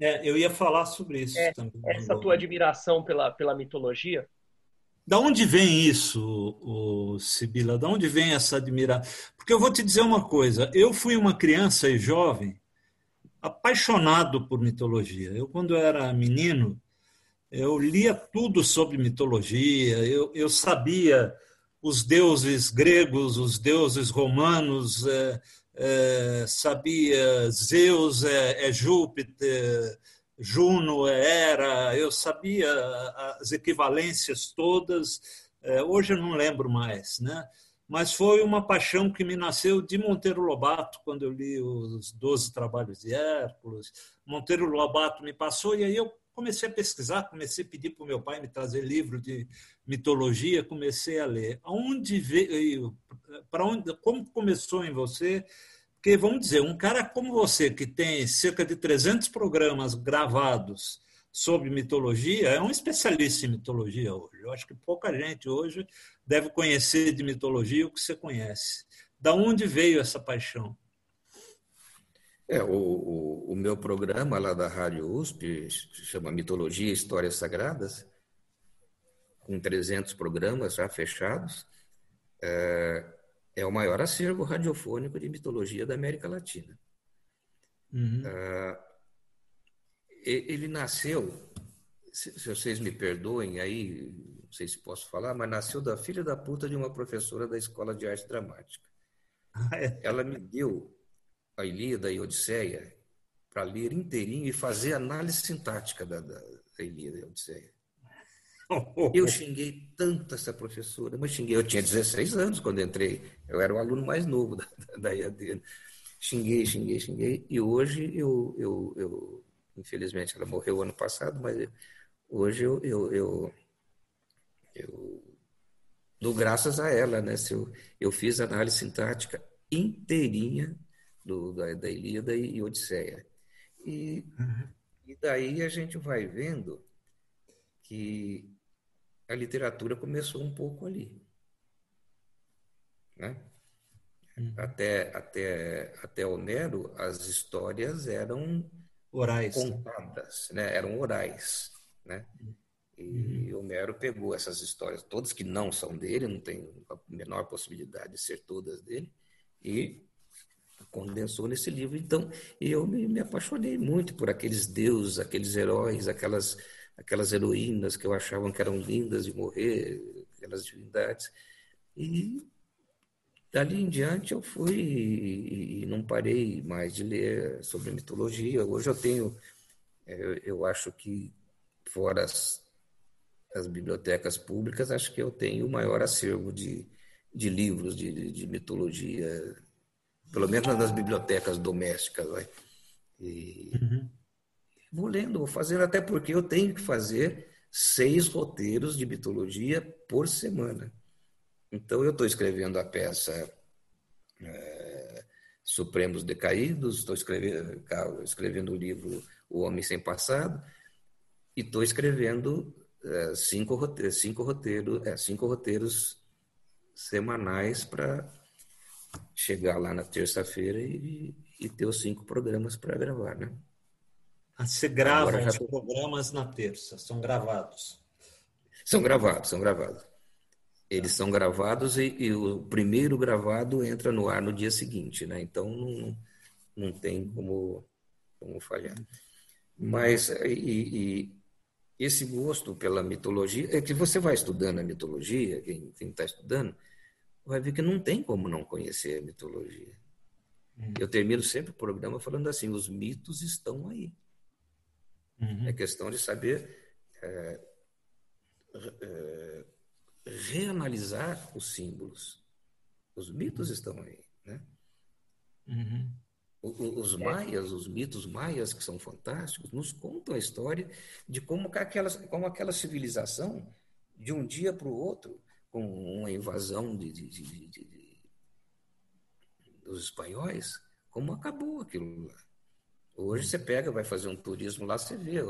É, eu ia falar sobre isso é, também. Essa tua admiração pela, pela mitologia. Da onde vem isso, o Sibila? Da onde vem essa admiração? Porque eu vou te dizer uma coisa. Eu fui uma criança e jovem apaixonado por mitologia. Eu, quando era menino, eu lia tudo sobre mitologia. Eu, eu sabia os deuses gregos, os deuses romanos, é, é, sabia Zeus é, é, Júpiter, Juno é Hera, eu sabia as equivalências todas, é, hoje eu não lembro mais, né? mas foi uma paixão que me nasceu de Monteiro Lobato, quando eu li os Doze Trabalhos de Hércules. Monteiro Lobato me passou, e aí eu comecei a pesquisar, comecei a pedir para o meu pai me trazer livro de mitologia, comecei a ler. Aonde veio, para onde, como começou em você? Porque vamos dizer, um cara como você que tem cerca de 300 programas gravados sobre mitologia, é um especialista em mitologia hoje. Eu acho que pouca gente hoje deve conhecer de mitologia o que você conhece. Da onde veio essa paixão? É, o, o, o, meu programa lá da Rádio USP chama Mitologia e Histórias Sagradas, com 300 programas já fechados, é, é o maior acervo radiofônico de mitologia da América Latina. Uhum. É, ele nasceu, se, se vocês me perdoem aí, não sei se posso falar, mas nasceu da filha da puta de uma professora da Escola de Arte Dramática. Ah, é. Ela me deu a Ilíada e a Odisseia para ler inteirinho e fazer análise sintática da, da, da Ilíada e a Odisseia. Eu xinguei tanto essa professora, mas xinguei. Eu tinha 16 anos quando entrei, eu era o aluno mais novo da, da IAD. Xinguei, xinguei, xinguei. E hoje eu, eu, eu infelizmente, ela morreu ano passado, mas hoje eu, eu, eu, eu dou graças a ela, né? Se eu, eu fiz análise sintática inteirinha do, da, da Ilíada e, Odisseia. E, uhum. e daí a gente vai vendo que a literatura começou um pouco ali. Né? Uhum. Até, até, até Homero, as histórias eram orais, contadas, né? eram orais. Né? E uhum. Homero pegou essas histórias, todas que não são dele, não tem a menor possibilidade de ser todas dele, e condensou nesse livro. Então, eu me, me, apaixonei muito por aqueles deuses, aqueles heróis, aquelas, aquelas heroínas que eu achava que eram lindas de morrer, aquelas divindades. E dali em diante eu fui e, não parei mais de ler sobre mitologia. Hoje eu tenho, eu, eu acho que, fora as, as bibliotecas públicas, acho que eu tenho o maior acervo de, de livros de, de mitologia pelo menos nas bibliotecas domésticas. Vai. E uhum. vou lendo, vou fazendo, até porque eu tenho que fazer seis roteiros de mitologia por semana. Então, eu estou escrevendo a peça é, Supremos Decaídos, estou escrevendo, escrevendo o livro O Homem Sem Passado, e estou escrevendo é, cinco, roteiros, cinco, roteiros, é, cinco roteiros semanais para chegar lá na terça-feira e, e, ter os cinco programas para gravar, né? Ah, você grava os programas na terça, são gravados? São gravados, são gravados. Eles são gravados e, e, o primeiro gravado entra no ar no dia seguinte, né? Então não, não tem como, como falhar. Mas e, e esse gosto pela mitologia, é que você vai estudando a mitologia, quem está estudando, vai ver que não tem como não conhecer a mitologia. Uhum. Eu termino sempre o programa falando assim: os mitos estão aí. Uhum. É questão de saber é, é, reanalisar os símbolos. Os mitos uhum. estão aí. Né? Uhum. Os maias, os mitos maias, que são fantásticos, nos contam a história de como aquela, como aquela civilização, de um dia para o outro, com uma invasão de, de, de, de, dos espanhóis, como acabou aquilo lá. Hoje você pega, vai fazer um turismo lá, você vê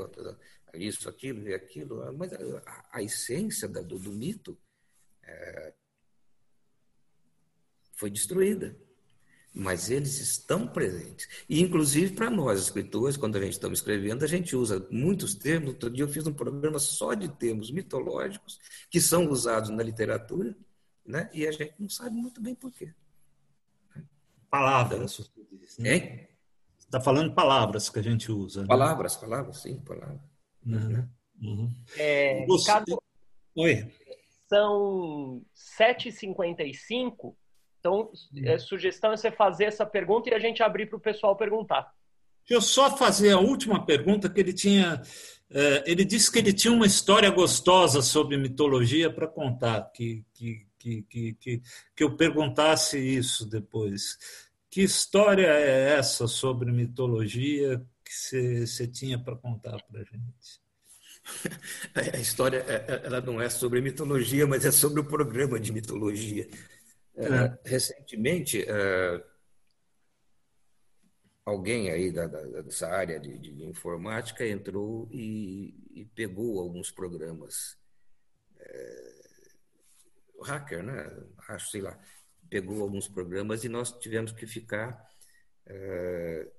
isso, aquilo, vê aquilo, mas a, a essência da, do, do, mito é, foi destruída mas eles estão presentes. E, inclusive, para nós, escritores, quando a gente está escrevendo, a gente usa muitos termos. Outro dia eu fiz um programa só de termos mitológicos que são usados na literatura, né? e a gente não sabe muito bem por quê. Palavras, né? Está falando palavras que a gente usa. Né? Palavras, palavras, sim, palavras. Uhum. Uhum. É, você... Ricardo, Oi. São 7h55 então, é, sugestão é você fazer essa pergunta e a gente abrir para o pessoal perguntar. Deixa eu só fazer a última pergunta que ele tinha. É, ele disse que ele tinha uma história gostosa sobre mitologia para contar, que, que, que, que, que, que eu perguntasse isso depois. Que história é essa sobre mitologia que você tinha para contar para a gente? A história ela não é sobre mitologia, mas é sobre o programa de mitologia. É. é. Recentemente, é, alguém aí da, da, dessa área de, de, informática entrou e, e, pegou alguns programas. É, hacker, né? Acho, sei lá. pegou alguns programas e nós tivemos que ficar é,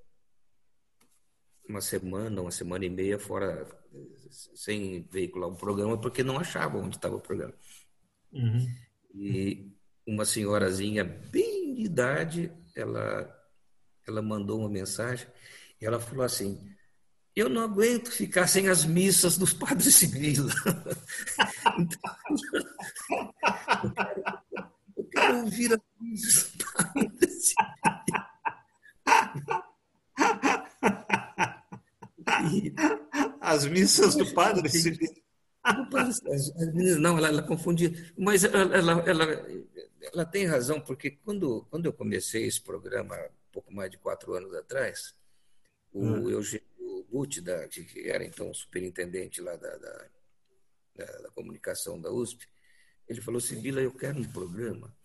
uma semana, uma semana e meia fora, sem veicular um programa, porque não achavam onde estava o programa. Uhum. E uma senhorazinha bem de idade, ela, ela mandou uma mensagem e ela falou assim: Eu não aguento ficar sem as missas dos padres civis. então, eu, quero, eu quero ouvir as missas dos padres. As missas do padre civis. Não, ela, ela confundia. Mas ela, ela, ela, ela, tem razão, porque quando, quando eu comecei esse programa, pouco mais de quatro anos atrás, o hum. Eugênio Butti, da, que era então superintendente lá da, da, da, da comunicação da USP, ele falou assim, Vila, eu quero um programa,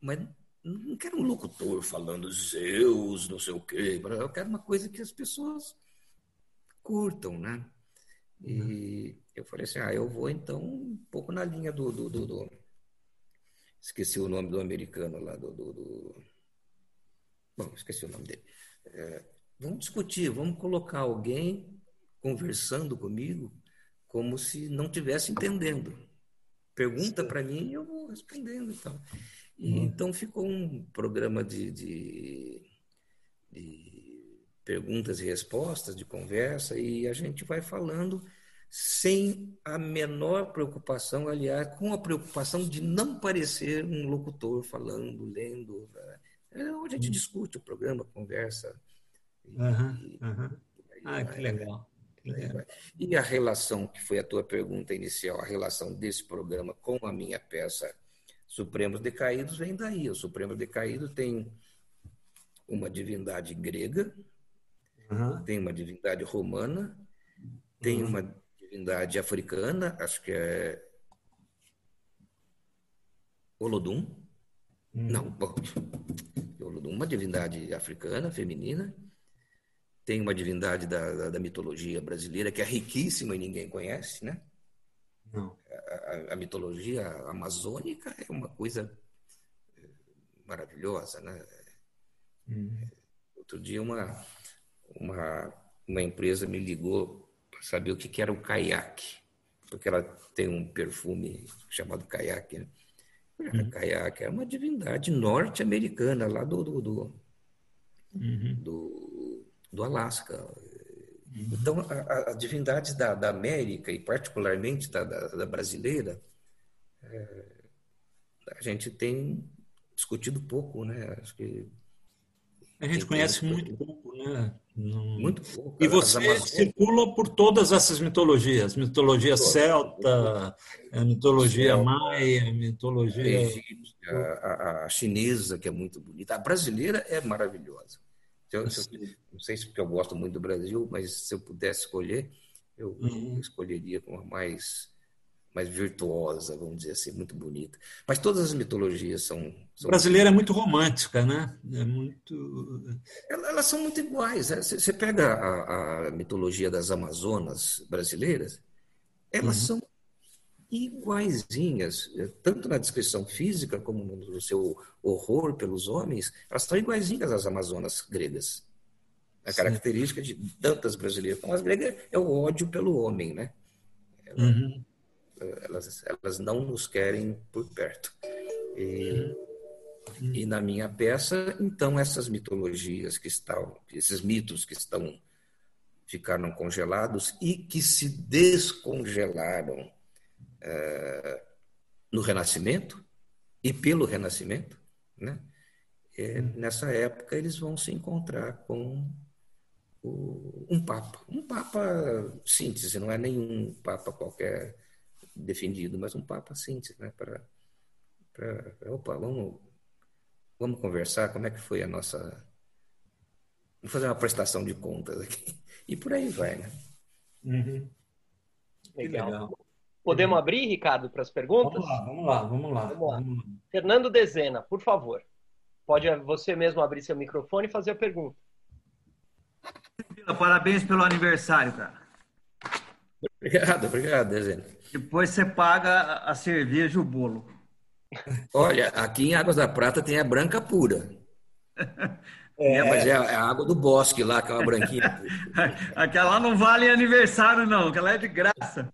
mas não quero um locutor falando Zeus, não sei o quê, eu quero uma coisa que as pessoas curtam, né? E uhum. eu falei assim, ah, eu vou então um pouco na linha do, do, do, do... esqueci o nome do americano lá, do, do, do... bom, esqueci o nome dele. É, vamos discutir, vamos colocar alguém conversando comigo como se não tivesse entendendo. Pergunta para mim e eu vou respondendo e tal. E, uhum. Então ficou um programa de, de, de perguntas e respostas, de conversa, e a gente vai falando sem a menor preocupação, aliás, com a preocupação de não parecer um locutor falando, lendo. É onde a gente uhum. discute o programa, conversa. Uhum, uhum. Ah, que legal. E a relação, que foi a tua pergunta inicial, a relação desse programa com a minha peça Supremos Decaídos vem daí. O Supremo Decaído tem uma divindade grega, uhum. tem uma divindade romana, tem uhum. uma divindade africana, acho que é Olodum. Uhum. Não, Olodum, uma divindade africana, feminina. Tem uma divindade da, da, da, mitologia brasileira que é riquíssima e ninguém conhece, né? Não. A, a, a mitologia amazônica é uma coisa maravilhosa, né? Uhum. Outro dia uma, uma, uma empresa me ligou saber o que, que era o caiaque, porque ela tem um perfume chamado caiaque. Né? Uhum. Caiaque é uma divindade norte-americana, lá do, do, do, uhum. do, do Alasca. Uhum. Então, as divindades da, da, América, e particularmente da, da, da brasileira, é, a gente tem discutido pouco, né? Acho que a gente conhece muito pouco, né? Muito pouco. E você circula por todas essas mitologias, mitologia celta, mitologia celta, maia, mitologia egípcia, a, a, chinesa que é muito bonita, a brasileira é maravilhosa. Eu, eu, não sei se porque eu gosto muito do Brasil, mas se eu pudesse escolher, eu uhum. escolheria com mais mais virtuosa, vamos dizer assim, muito bonita. Mas todas as mitologias são. são brasileira é muito romântica, né? É muito. Elas são muito iguais. Né? Você pega a, a, mitologia das Amazonas brasileiras, elas uhum. são iguaizinhas, tanto na descrição física como no seu horror pelos homens, elas são iguaizinhas às Amazonas gregas. A característica de tantas brasileiras como as gregas é o ódio pelo homem, né? Uhum elas, elas não nos querem por perto. E, e na minha peça, então, essas mitologias que estão, esses mitos que estão ficaram congelados e que se descongelaram é, no Renascimento e pelo Renascimento, né? É, nessa época eles vão se encontrar com o, um papa, um papa síntese, não é nenhum papa qualquer defendido, mas um papo síntese, né? Para, opa, vamos, vamos conversar, como é que foi a nossa. Vamos fazer uma prestação de contas aqui. E por aí vai, né? Uhum. Legal. legal. Podemos uhum. abrir, Ricardo, para as perguntas? Vamos lá, vamos lá, vamos lá. Vamos lá. Vamos lá. Fernando Dezena, por favor. Pode você mesmo abrir seu microfone e fazer a pergunta. Parabéns pelo aniversário, cara. Obrigado, obrigado, Dezena. Depois você paga a cerveja e o bolo. Olha, aqui em Águas da Prata tem a branca pura. É, mas é a, é a, água do bosque lá, aquela branquinha. aquela não vale aniversário, não, aquela é de graça.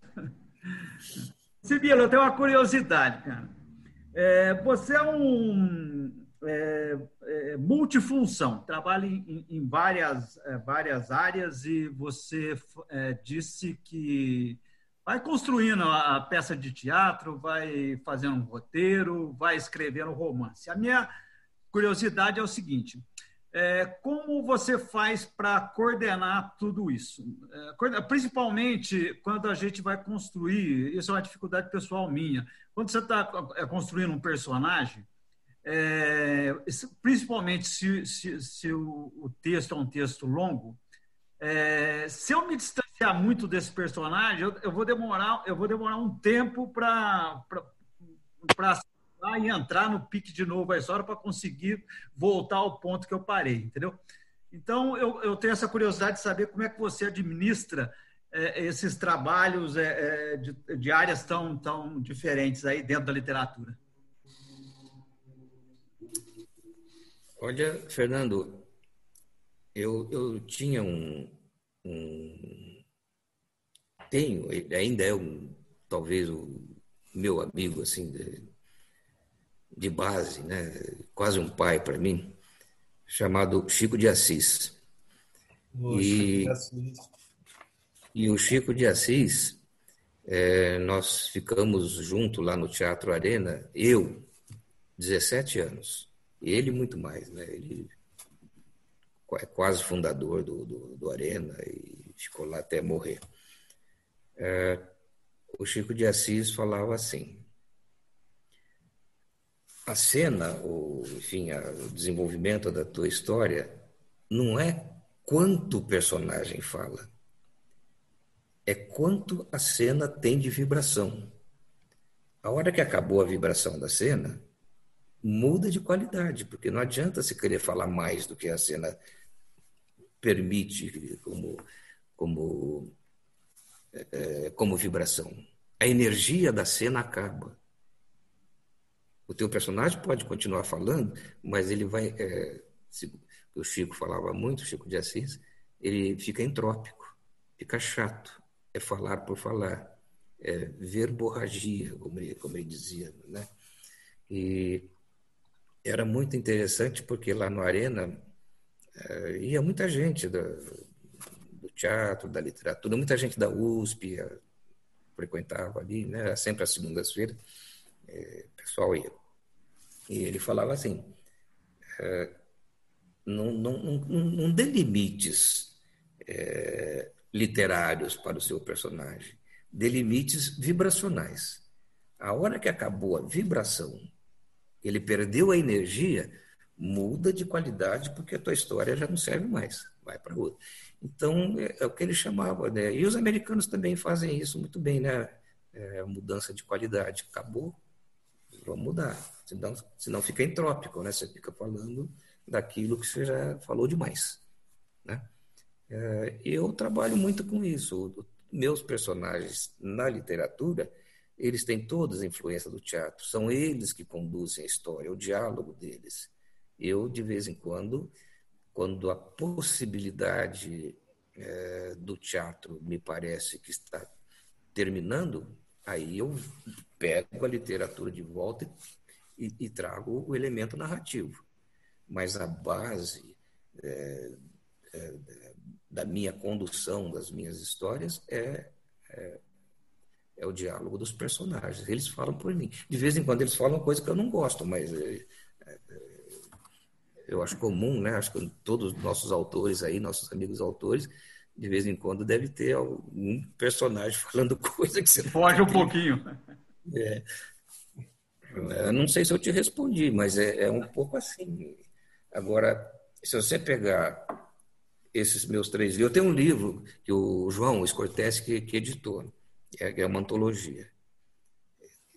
Sibila, eu tenho uma curiosidade, cara. É, você é um é, é, multifunção, trabalha em, em várias, é, várias áreas e você é, disse que vai construindo a peça de teatro, vai fazendo um roteiro, vai escrevendo romance. A minha curiosidade é o seguinte: é, como você faz para coordenar tudo isso? É, principalmente quando a gente vai construir, isso é uma dificuldade pessoal minha. Quando você está construindo um personagem, é, principalmente se, se, se o, o, texto é um texto longo, é, se eu me distanciar muito desse personagem, eu, eu, vou demorar, eu vou demorar um tempo para e entrar no pique de novo a história para conseguir voltar ao ponto que eu parei, entendeu? Então, eu, eu tenho essa curiosidade de saber como é que você administra é, esses trabalhos é, é, de, de, áreas tão, tão diferentes aí dentro da literatura. Olha, Fernando, eu, eu tinha um, um tenho, ainda é um, talvez o meu amigo assim de, de base, né? quase um pai para mim, chamado Chico de Assis. e, Chico de Assis. e o Chico de Assis, é, nós ficamos junto lá no Teatro Arena, eu, 17 anos, ele muito mais, né? Ele é quase fundador do, do, do Arena e ficou lá até morrer. É, o Chico de Assis falava assim: a cena, enfim, a, o desenvolvimento da tua história não é quanto o personagem fala, é quanto a cena tem de vibração. A hora que acabou a vibração da cena, muda de qualidade, porque não adianta se querer falar mais do que a cena permite como, como, é, como vibração. A energia da cena acaba. O teu personagem pode continuar falando, mas ele vai. É, se, o Chico falava muito, o Chico de Assis, ele fica entrópico, fica chato. É falar por falar, é verborragia, como ele, como ele dizia. Né? E era muito interessante porque lá no Arena é, ia muita gente do, teatro, da literatura, muita gente da USP frequentava ali, né? sempre às segundas-feiras é, pessoal ia. E ele falava assim: é, não, não, não, não dê limites literários para o seu personagem, dê limites vibracionais. A hora que acabou a vibração, ele perdeu a energia, muda de qualidade porque a tua história já não serve mais, vai para outra. Então, é, é, o que ele chamava, né? E os americanos também fazem isso muito bem, né? É, mudança de qualidade. Acabou, vamos mudar. Senão, senão fica entrópico, né? Você fica falando daquilo que você já falou demais, né? É, eu trabalho muito com isso. Meus personagens na literatura, eles têm todas a influência do teatro. São eles que conduzem a história, o diálogo deles. Eu, de vez em quando, quando a possibilidade é, do teatro me parece que está terminando, aí eu pego a literatura de volta e, e trago o elemento narrativo. Mas a base é, é, da minha condução, das minhas histórias, é, é, é, o diálogo dos personagens. Eles falam por mim. De vez em quando eles falam coisa que eu não gosto, mas é, é, eu acho comum, né? Acho que todos os nossos autores aí, nossos amigos autores, de vez em quando deve ter algum personagem falando coisa que você foge um pouquinho. É. Eu não sei se eu te respondi, mas é, é, um pouco assim. Agora, se você pegar esses meus três livros, eu tenho um livro que o João Escortese que, que editou, é, é uma antologia.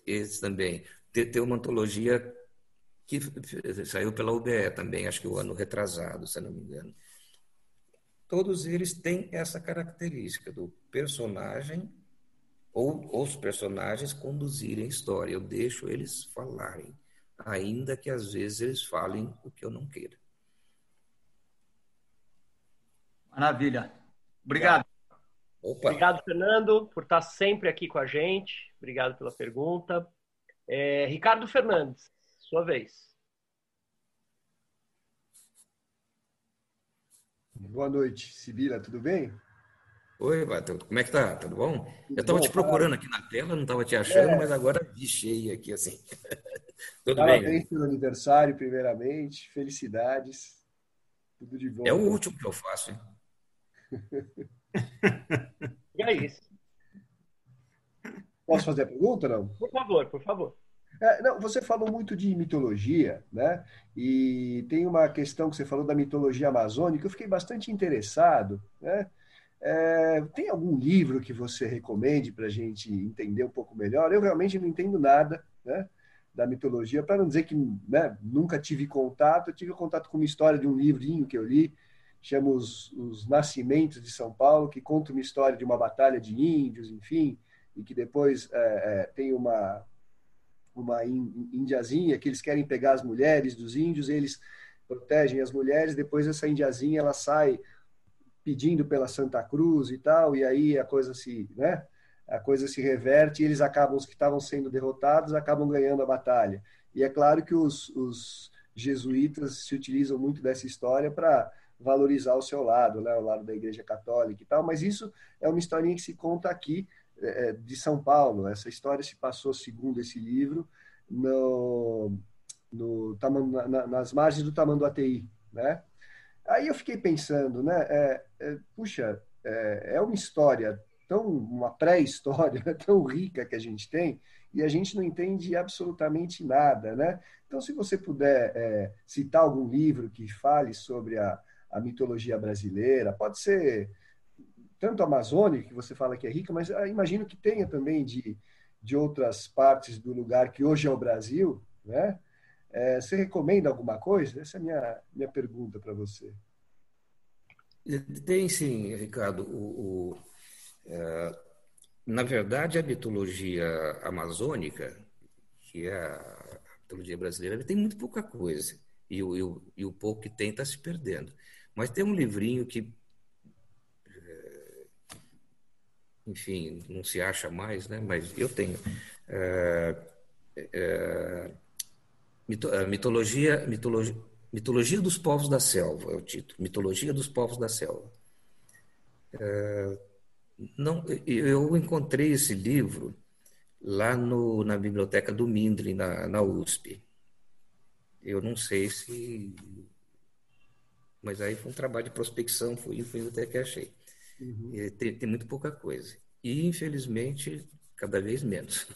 Esse também. Tem, tem uma antologia que saiu pela UBE também, acho que o ano retrasado, se não me engano. Todos eles têm essa característica do personagem ou os personagens conduzirem a história. Eu deixo eles falarem, ainda que às vezes eles falem o que eu não queira. Maravilha. Obrigado. Opa. Obrigado, Fernando, por estar sempre aqui com a gente. Obrigado pela pergunta. É, Ricardo Fernandes, sua vez. Boa noite, Sibila, tudo bem? Oi, Bato, como é que tá? Tudo bom? Tudo eu estava te procurando aqui na tela, não estava te achando, é. mas agora vi cheio aqui assim. Tudo Parabéns bem? pelo aniversário, primeiramente. Felicidades. Tudo de bom. É o último que eu faço, hein? e é isso. Posso fazer a pergunta, não? Por favor, por favor. É, não, você falou muito de mitologia, né? E tem uma questão que você falou da mitologia amazônica, eu fiquei bastante interessado, né? É, tem algum livro que você recomende para a gente entender um pouco melhor? Eu realmente não entendo nada né, da mitologia, para não dizer que né, nunca tive contato. Eu tive contato com uma história de um livrinho que eu li, chama Os, Os Nascimentos de São Paulo, que conta uma história de uma batalha de índios, enfim, e que depois é, é, tem uma, uma indiazinha que eles querem pegar as mulheres dos índios, eles protegem as mulheres, depois essa indiazinha ela sai pedindo pela Santa Cruz e tal, e aí a coisa se, né? A coisa se reverte e eles acabam, os que estavam sendo derrotados, acabam ganhando a batalha. E é claro que os, os jesuítas se utilizam muito dessa história para valorizar o seu lado, né? o lado da Igreja Católica e tal, mas isso é uma historinha que se conta aqui é, é de São Paulo. Essa história se passou, segundo esse livro, no, no, na, nas margens do Tamanduateí, né? Aí eu fiquei pensando, né? É, é, puxa, é, é, uma história tão uma pré-história tão rica que a gente tem e a gente não entende absolutamente nada, né? Então, se você puder é, citar algum livro que fale sobre a, a mitologia brasileira, pode ser tanto a Amazônia, que você fala que é rica, mas ah, imagino que tenha também de, de outras partes do lugar que hoje é o Brasil, né? É, você recomenda alguma coisa? Essa é a minha, minha pergunta para você. Tem sim, Ricardo. O, o é, na verdade, a mitologia amazônica, que é a mitologia brasileira, tem muito pouca coisa. E o, e o, e o pouco que tem está se perdendo. Mas tem um livrinho que, é, enfim, não se acha mais, né? mas eu tenho. É, é, mitologia, mitologia, mitologia dos povos da selva é o título. Mitologia dos povos da selva. É, não, eu encontrei esse livro lá no, na biblioteca do Mindre, na, na USP. Eu não sei se. Mas aí foi um trabalho de prospecção, fui, fui até que achei. Uhum. Tem, tem, muito pouca coisa. E, infelizmente, cada vez menos.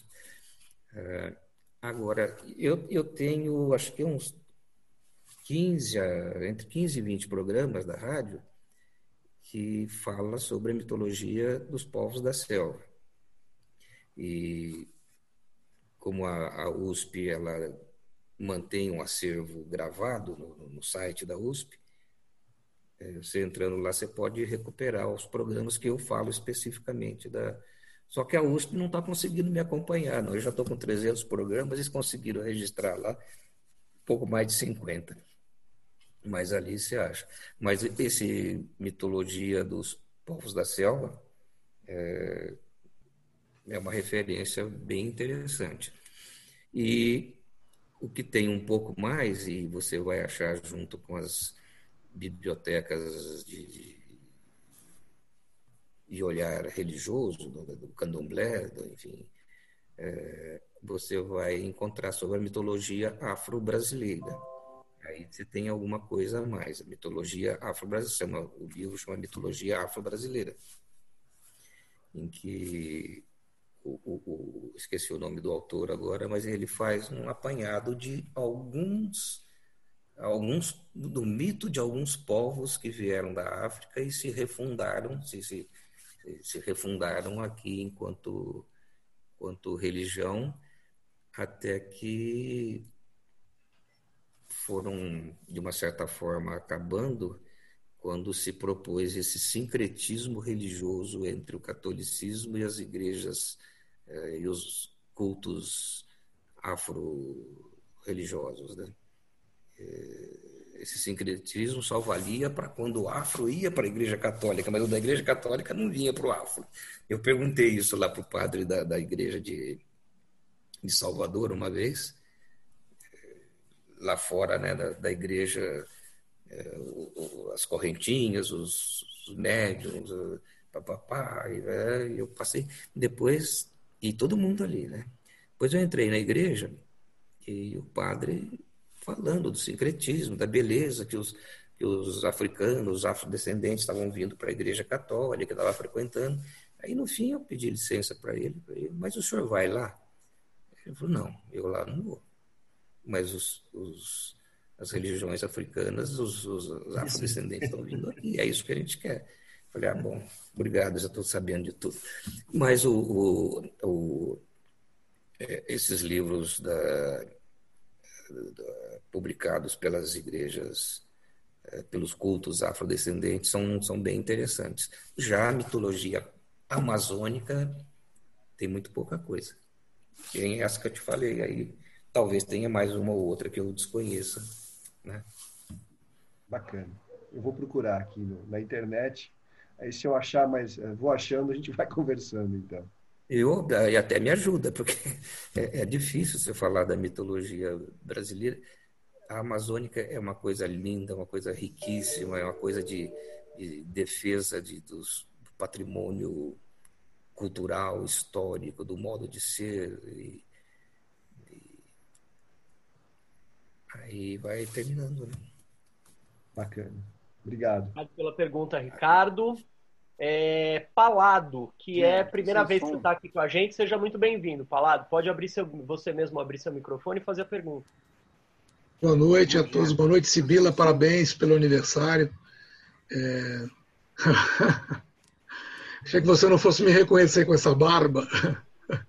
É, Agora, eu, eu tenho, acho que uns 15, entre 15 e 20 programas da rádio que fala sobre a mitologia dos povos da selva. E como a, a USP ela mantém um acervo gravado no, no site da USP, você entrando lá, você pode recuperar os programas que eu falo especificamente da, só que a USP não está conseguindo me acompanhar. Não. Eu já estou com 300 programas, eles conseguiram registrar lá pouco mais de 50. Mas ali se acha. Mas esse mitologia dos povos da selva é, é uma referência bem interessante. E o que tem um pouco mais, e você vai achar junto com as bibliotecas de, de olhar religioso, do, do candomblé, do, enfim, é, você vai encontrar sobre a mitologia afro-brasileira. Aí você tem alguma coisa a mais. A mitologia afro-brasileira, o livro chama Mitologia Afro-Brasileira, em que o, o, o, esqueci o nome do autor agora, mas ele faz um apanhado de alguns alguns do mito de alguns povos que vieram da África e se refundaram, se, se se refundaram aqui enquanto, enquanto religião, até que foram, de uma certa forma, acabando quando se propôs esse sincretismo religioso entre o catolicismo e as igrejas eh, e os cultos afro-religiosos. Né? Eh, esse sincretismo só valia para quando o afro ia para a igreja católica, mas o da igreja católica não vinha para o afro. Eu perguntei isso lá para o padre da, da igreja de, de Salvador uma vez, lá fora né, da, da igreja é, as correntinhas, os, os médiums, papapá, e, é, eu passei depois, e todo mundo ali, né? Depois eu entrei na igreja e o padre falando do sincretismo, da beleza que os, que os africanos, os afrodescendentes estavam vindo para a igreja católica, estava frequentando. Aí no fim eu pedi licença para ele, mas o senhor vai lá? Ele falou, não, eu lá não vou. Mas os, os as religiões africanas, os, os afrodescendentes estão vindo aqui, é isso que a gente quer. Falei, ah, bom, obrigado, já estou sabendo de tudo. Mas o, o, o é, esses livros da, publicados pelas igrejas, é, pelos cultos afrodescendentes, são, são bem interessantes. Já a mitologia amazônica tem muito pouca coisa. Tem essa que eu te falei aí, talvez tenha mais uma ou outra que eu desconheça né? Bacana. Eu vou procurar aqui no, na internet. Aí se eu achar mais, eh, vou achando, a gente vai conversando então. Eu, e até me ajuda, porque é, é difícil você falar da mitologia brasileira. A amazônica é uma coisa linda, uma coisa riquíssima, é uma coisa de, de defesa de, dos, do patrimônio cultural, histórico, do modo de ser. E, Aí vai terminando, né? Bacana. Obrigado. Obrigado pela pergunta, Ricardo. É, Palado, que é a primeira vez que você está aqui com a gente, seja muito bem-vindo. Palado, pode abrir seu, você mesmo abrir seu microfone e fazer a pergunta. Boa noite a todos, boa noite, Sibila, parabéns pelo aniversário. É... Achei que você não fosse me reconhecer com essa barba.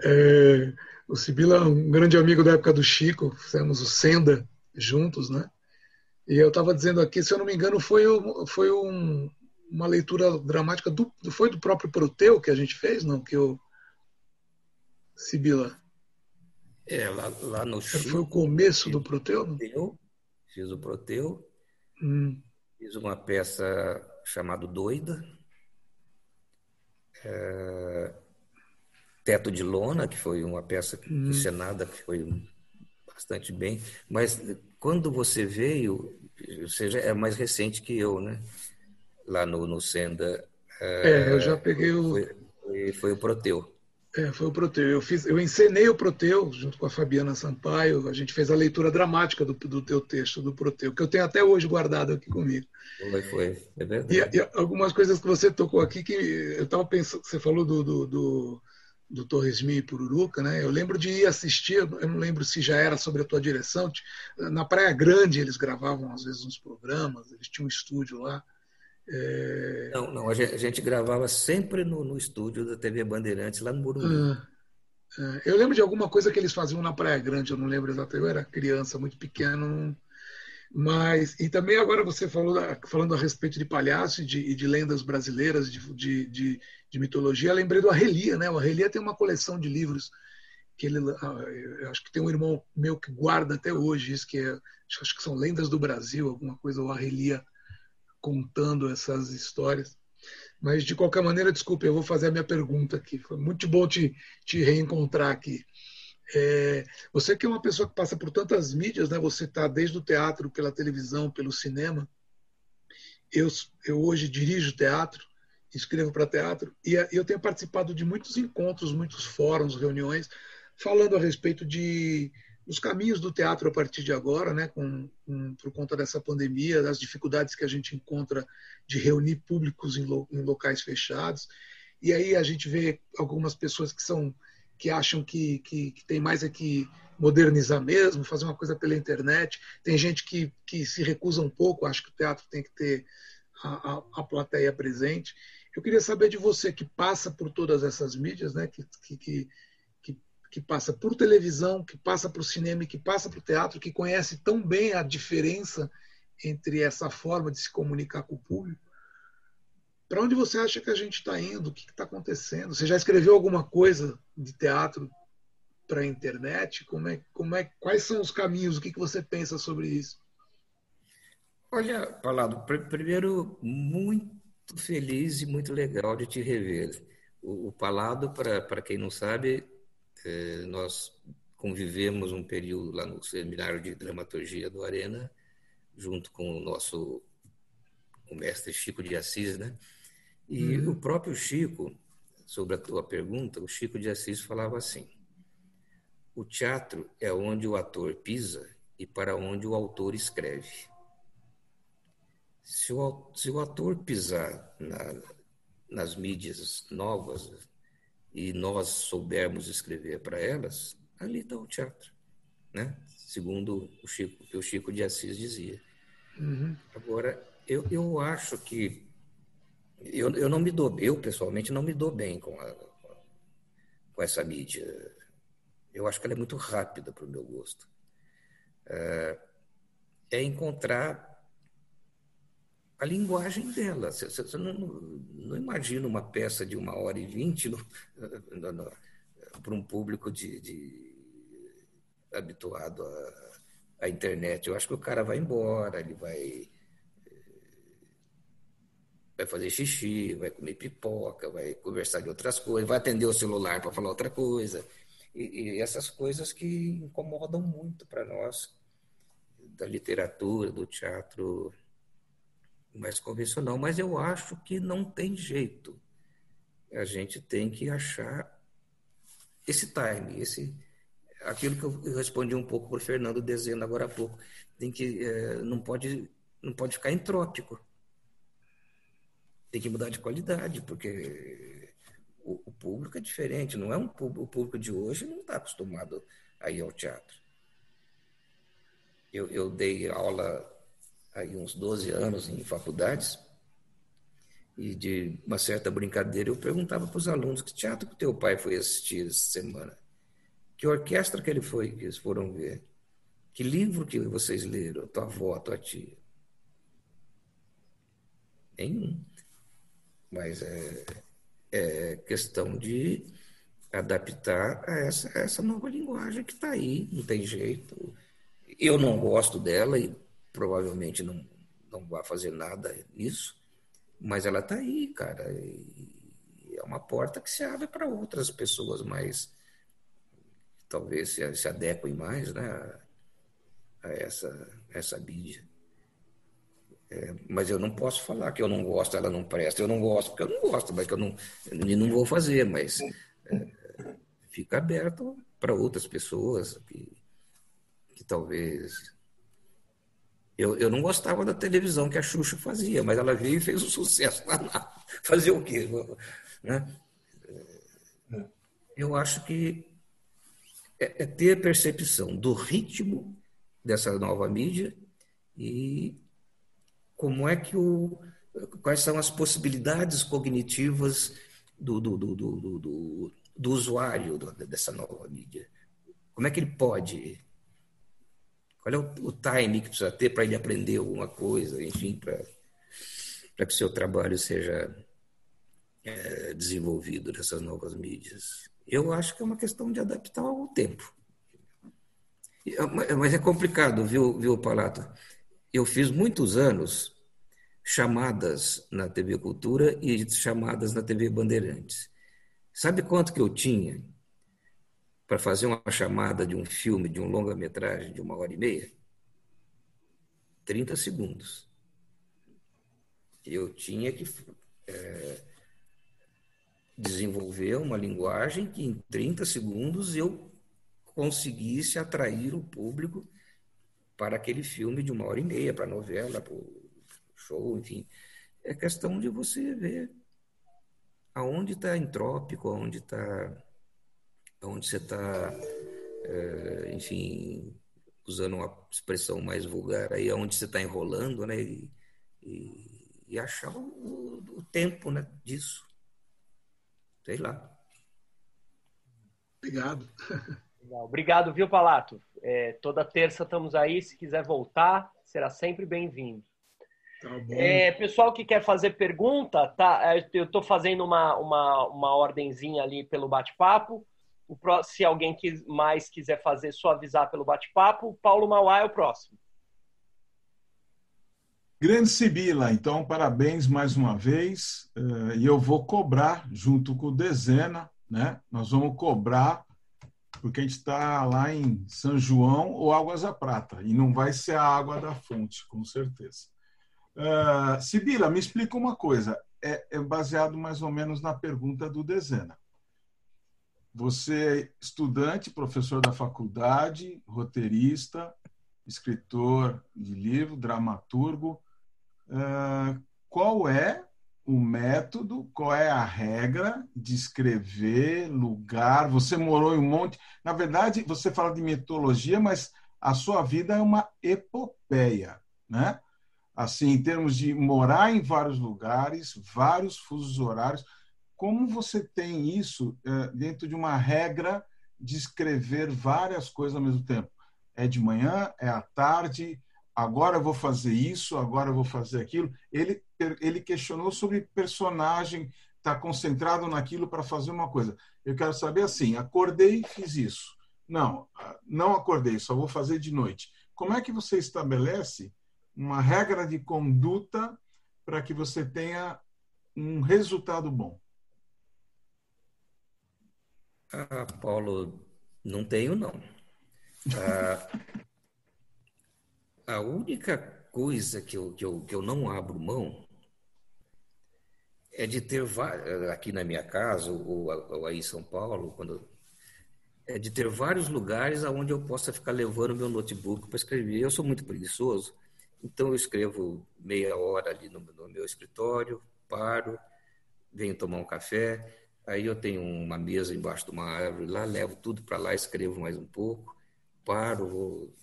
É... O Sibila é um grande amigo da época do Chico, fizemos o Senda juntos, né? E eu estava dizendo aqui, se eu não me engano, foi, foi um, uma leitura dramática do, foi do próprio Proteu que a gente fez, não? Que o Sibila. É, lá, lá no Chico. Foi o começo do Proteu, não? Eu fiz o Proteu, hum. fiz uma peça chamada Doida. É, Teto de Lona, que foi uma peça uhum. encenada que foi bastante bem, mas quando você veio, ou seja, é mais recente que eu, né? Lá no, no Senda. É, eu já peguei o. Foi, foi, foi, o Proteu. É, foi o Proteu. Eu, fiz, eu encenei o Proteu junto com a Fabiana Sampaio. A gente fez a leitura dramática do, do teu texto, do Proteu, que eu tenho até hoje guardado aqui comigo. Foi, foi. É verdade. E, e algumas coisas que você tocou aqui que eu estava pensando, você falou do, do, do do Torresmi e Pururuca, né? Eu lembro de ir assistir, eu não lembro se já era sobre a tua direção, na Praia Grande eles gravavam às vezes uns programas, eles tinham um estúdio lá. É... Não, não, a gente, a gente, gravava sempre no, no, estúdio da TV Bandeirantes, lá no Morumbi. Ah, é. Eu lembro de alguma coisa que eles faziam na Praia Grande, eu não lembro exatamente, eu era criança, muito pequeno, mas e também agora você falou falando a respeito de palhaço e de, de lendas brasileiras de, de, de, de mitologia, lembrei do Arrelia, né? O Arrelia tem uma coleção de livros que ele, ah, acho que tem um irmão meu que guarda até hoje isso que é, acho que são lendas do Brasil, alguma coisa o Arrelia contando essas histórias. Mas de qualquer maneira, desculpe, eu vou fazer a minha pergunta aqui. Foi muito bom te, te reencontrar aqui. É, você que é uma pessoa que passa por tantas mídias, né? Você está desde o teatro, pela televisão, pelo cinema. Eu, eu hoje dirijo teatro, escrevo para teatro e eu tenho participado de muitos encontros, muitos fóruns, reuniões, falando a respeito de os caminhos do teatro a partir de agora, né? Com, com por conta dessa pandemia, das dificuldades que a gente encontra de reunir públicos em, lo, em locais fechados. E aí a gente vê algumas pessoas que são que acham que, que, que tem mais é que modernizar mesmo, fazer uma coisa pela internet. Tem gente que, que se recusa um pouco, acho que o teatro tem que ter a, a, a plateia presente. Eu queria saber de você que passa por todas essas mídias, né? que, que, que, passa por televisão, que passa para o cinema, que passa para o teatro, que conhece tão bem a diferença entre essa forma de se comunicar com o público. Para onde você acha que a gente está indo? O que está acontecendo? Você já escreveu alguma coisa de teatro para a internet? Como é, como é, quais são os caminhos? O que, que você pensa sobre isso? Olha, Palado, primeiro, muito feliz e muito legal de te rever. O, o Palado, para quem não sabe, é, nós convivemos um período lá no seminário de dramaturgia do Arena, junto com o nosso o mestre Chico de Assis, né? E uhum. o próprio Chico, sobre a tua pergunta, o Chico de Assis falava assim: o teatro é onde o ator pisa e para onde o autor escreve. Se o, se o ator pisar na, nas mídias novas e nós soubermos escrever para elas, ali está o teatro, né? Segundo o Chico, o Chico de Assis dizia. Uhum. Agora, eu, eu acho que eu, eu não me dou, eu pessoalmente não me dou bem com, a, com essa mídia. Eu acho que ela é muito rápida para o meu gosto. É, é, encontrar a linguagem dela. Você, você não, não, imagina uma peça de uma hora e vinte para um público de, de habituado à, internet. Eu acho que o cara vai embora, ele vai vai fazer xixi, vai comer pipoca, vai conversar de outras coisas, vai atender o celular para falar outra coisa. E, e, essas coisas que incomodam muito para nós, da literatura, do teatro mais convencional. Mas eu acho que não tem jeito. A gente tem que achar esse time, esse aquilo que eu respondi um pouco para o Fernando dizendo agora há pouco, tem que é, não pode não pode ficar entrópico tem que mudar de qualidade, porque o, o público é diferente, não é um o público de hoje não está acostumado a ir ao teatro. Eu, eu dei aula aí uns 12 anos em faculdades e de uma certa brincadeira eu perguntava para os alunos que teatro que teu pai foi assistir essa semana, que orquestra que ele foi que eles foram ver, que livro que vocês leram, tua avó, tua tia. Nenhum mas é, é questão de adaptar a essa, essa nova linguagem que está aí, não tem jeito. Eu não gosto dela e provavelmente não, não vai fazer nada nisso, mas ela está aí, cara. É uma porta que se abre para outras pessoas mais, talvez se, se adequem mais né, a, essa, essa mídia. É, mas eu não posso falar que eu não gosto, ela não presta. Eu não gosto porque eu não gosto, mas que eu não, eu não vou fazer. Mas é, fica aberto para outras pessoas que, que talvez. Eu, eu não gostava da televisão que a Xuxa fazia, mas ela veio e fez um sucesso. Fazer o quê? Né? Eu acho que é, é ter percepção do ritmo dessa nova mídia e como é que o, quais são as possibilidades cognitivas do, do, do, do, do, do usuário dessa nova mídia. Como é que ele pode? É o, o time que precisa ter para ele aprender alguma coisa, enfim, para que o seu trabalho seja é, desenvolvido nessas novas mídias? Eu acho que é uma questão de adaptar ao tempo. Mas é complicado, viu, viu Palato? eu fiz muitos anos chamadas na TV Cultura e chamadas na TV Bandeirantes. Sabe quanto que eu tinha para fazer uma chamada de um filme, de um longa-metragem de uma hora e meia? 30 segundos. Eu tinha que é, desenvolver uma linguagem que em 30 segundos eu conseguisse atrair o público para aquele filme de uma hora e meia, para a novela, para o show, enfim. É questão de você ver aonde está entrópico, aonde está. Aonde você está, é, enfim, usando uma expressão mais vulgar aí, aonde você está enrolando, né? E, e, e achar o, o, tempo né, disso. Sei lá. Obrigado. Obrigado, viu, Palato? É, toda terça estamos aí. Se quiser voltar, será sempre bem-vindo. Tá é, pessoal que quer fazer pergunta, tá? É, eu estou fazendo uma, uma, uma ordenzinha ali pelo bate-papo. Se alguém mais quiser fazer, só avisar pelo bate-papo. Paulo Mauá é o próximo. Grande Sibila, então parabéns mais uma vez. Eh, e eu vou cobrar junto com o Dezena, né? Nós vamos cobrar porque a gente está lá em São João ou Águas da Prata e não vai ser a água da fonte, com certeza. Uh, Sibila, me explica uma coisa. É, é, baseado mais ou menos na pergunta do Dezena. Você é estudante, professor da faculdade, roteirista, escritor de livro, dramaturgo. Uh, qual é o método, qual é a regra de escrever, lugar? Você morou em um monte. Na verdade, você fala de mitologia, mas a sua vida é uma epopeia, né? assim, em termos de morar em vários lugares, vários fusos horários. Como você tem isso é, dentro de uma regra de escrever várias coisas ao mesmo tempo? É de manhã, é à tarde, agora eu vou fazer isso, agora eu vou fazer aquilo. Ele, ele questionou sobre personagem, tá concentrado naquilo para fazer uma coisa. Eu quero saber assim: acordei, fiz isso. Não, não acordei, só vou fazer de noite. Como é que você estabelece uma regra de conduta para que você tenha um resultado bom? Ah, Paulo, não tenho não. Ah, a única coisa que eu, que, eu, que eu não abro mão é de ter aqui na minha casa ou, ou aí em São Paulo, quando é de ter vários lugares aonde eu possa ficar levando meu notebook para escrever. Eu sou muito preguiçoso. Então eu escrevo meia hora ali no, no meu escritório, paro, venho tomar um café, aí eu tenho uma mesa embaixo de uma árvore lá, levo tudo para lá, escrevo mais um pouco, paro, vou,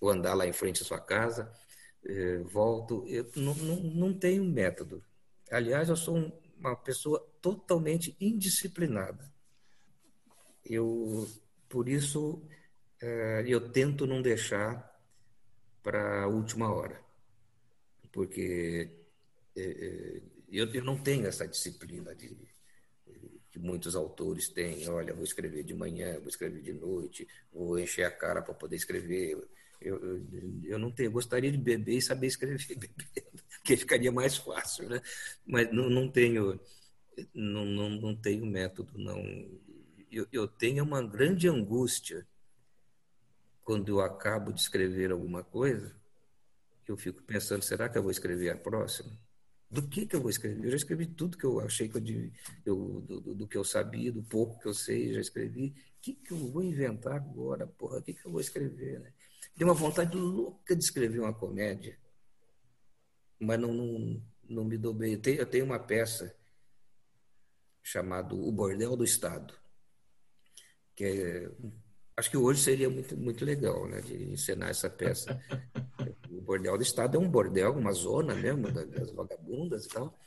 vou andar lá em frente à sua casa, eh, volto. Eu não, não, não tenho método. Aliás, eu sou um, uma pessoa totalmente indisciplinada. Eu, por isso, eh, eu tento não deixar para a última hora, porque é, é, eu, eu não tenho essa disciplina de, muitos autores têm. Olha, vou escrever de manhã, vou escrever de noite, vou encher a cara para poder escrever. Eu, eu, eu, não tenho, gostaria de beber e saber escrever que ficaria mais fácil, né? Mas não, não tenho, não, não, não tenho método, não. Eu, eu tenho uma grande angústia quando eu acabo de escrever alguma coisa, eu fico pensando, será que eu vou escrever a próxima? Do que que eu vou escrever? Eu já escrevi tudo que eu achei que eu, eu do, do, do, que eu sabia, do pouco que eu sei, já escrevi. O que que eu vou inventar agora, porra? O que que eu vou escrever, né? Uma vontade louca de escrever uma comédia, mas não, não, não me dou bem. Eu tenho, eu tenho uma peça chamada O Bordel do Estado, que é acho que hoje seria muito, muito legal, né, de encenar essa peça. Bordel do Estado é um bordel, uma zona mesmo das vagabundas e tal,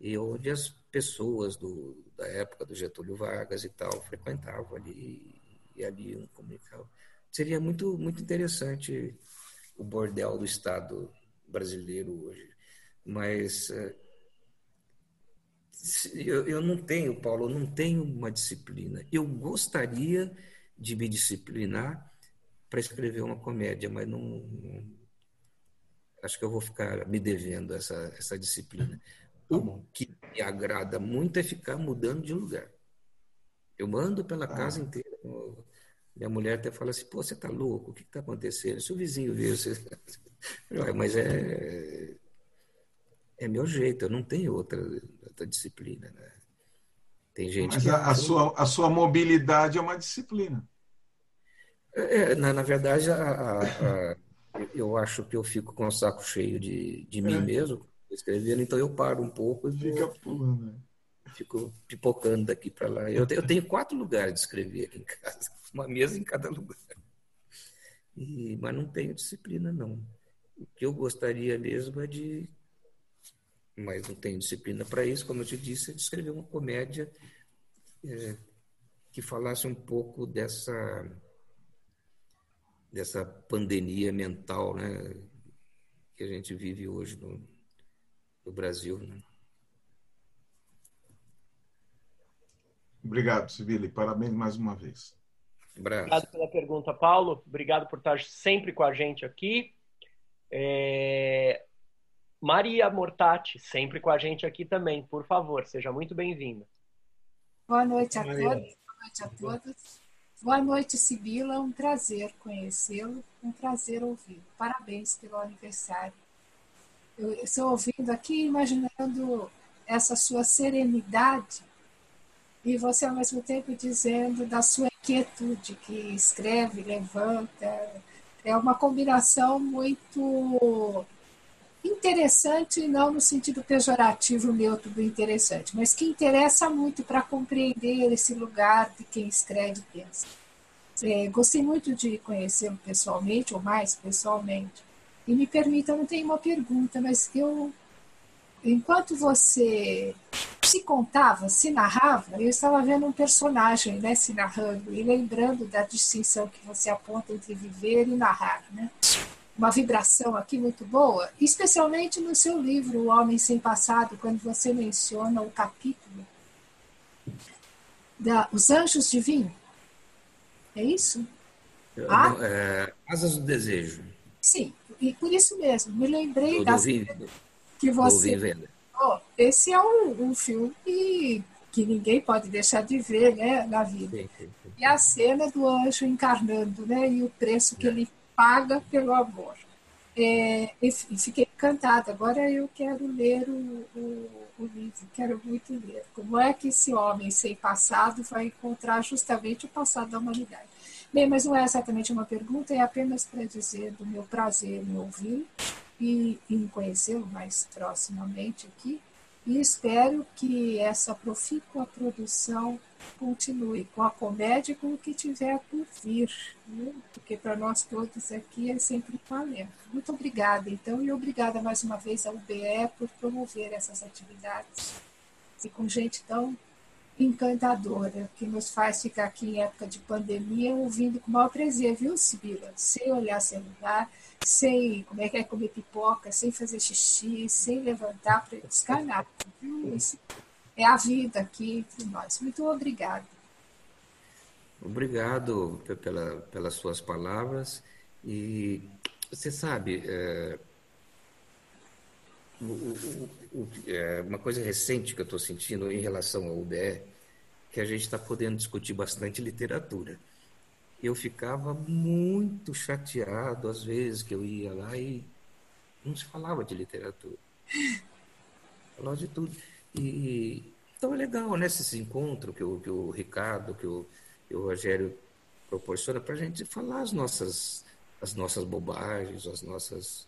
e onde as pessoas do, da época do Getúlio Vargas e tal frequentavam ali e ali um comunicava. Seria muito, muito interessante o bordel do Estado brasileiro hoje, mas eh, eu, eu não tenho, Paulo, eu não tenho uma disciplina. Eu gostaria de me disciplinar para escrever uma comédia, mas não, não, acho que eu vou ficar me devendo essa, essa disciplina. Tá o que me agrada muito é ficar mudando de lugar. Eu mando pela ah. casa inteira. Minha mulher até fala assim: pô, você tá louco? O que está acontecendo? Se o vizinho ver, você. Mas é. É meu jeito, eu não tenho outra, outra disciplina. Né? Tem gente Mas que. A, a, sua, a sua mobilidade é uma disciplina. É, na, na verdade, a, a, eu acho que eu fico com o saco cheio de, de mim é. mesmo, escrevendo, então eu paro um pouco e Fica pulando. Né? Fico pipocando daqui para lá. Eu, eu tenho quatro lugares de escrever aqui em casa, uma mesa em cada lugar. E, mas não tenho disciplina, não. O que eu gostaria mesmo é de mas não tenho disciplina para isso, como eu te disse, de escrever uma comédia é, que falasse um pouco dessa dessa pandemia mental, né, que a gente vive hoje no, no Brasil. Né? Obrigado, Sibili. Parabéns mais uma vez. Obrigado pela pergunta, Paulo. Obrigado por estar sempre com a gente aqui. É... Maria Mortati, sempre com a gente aqui também. Por favor, seja muito bem-vinda. Boa noite a Maria. todos, boa noite a todas. Boa noite, Sibila. Um prazer conhecê-lo, um prazer ouvi-lo. Parabéns pelo aniversário. Eu estou ouvindo aqui, imaginando essa sua serenidade e você, ao mesmo tempo, dizendo da sua inquietude, que escreve, levanta. É uma combinação muito interessante, não no sentido pejorativo neutro do interessante, mas que interessa muito para compreender esse lugar de quem escreve e pensa. É, gostei muito de conhecê-lo pessoalmente, ou mais pessoalmente. E me permita, não tenho uma pergunta, mas eu, enquanto você se contava, se narrava, eu estava vendo um personagem né, se narrando e lembrando da distinção que você aponta entre viver e narrar. Né? Uma vibração aqui muito boa, especialmente no seu livro O Homem Sem Passado, quando você menciona o capítulo da Os Anjos de Vinho. É isso? Ah? É, Asas do Desejo. Sim, e por isso mesmo, me lembrei da que você. Oh, esse é um, um filme que ninguém pode deixar de ver né, na vida. Sim, sim, sim. E a cena do anjo encarnando, né? E o preço que é. ele paga pelo amor. É, fiquei encantada. Agora eu quero ler o, o, o, livro, quero muito ler. Como é que esse homem sem passado vai encontrar justamente o passado da humanidade? Bem, mas não é exatamente uma pergunta, é apenas para dizer do meu prazer em ouvir e em conhecê-lo mais proximamente aqui. E espero que essa profícua produção continue com a comédia e com o que tiver por vir, né? porque para nós todos aqui é sempre um alento. Muito obrigada, então, e obrigada mais uma vez ao UBE por promover essas atividades e com gente tão encantadora, que nos faz ficar aqui em época de pandemia ouvindo com maior prazer, viu, Sibila? Sem olhar celular, sem como é que é comer pipoca, sem fazer xixi, sem levantar para buscar nada. Viu? Isso é a vida aqui entre nós. Muito obrigada. Obrigado pela, pelas suas palavras. E você sabe, é, o, o, o, é, uma coisa recente que eu estou sentindo em relação ao UBE, que a gente está podendo discutir bastante literatura. Eu ficava muito chateado às vezes que eu ia lá e não se falava de literatura. Falava de tudo. E, então é legal, né, esse encontro que o, que o Ricardo, que o, que o Rogério proporciona para a gente falar as nossas, as nossas bobagens, as nossas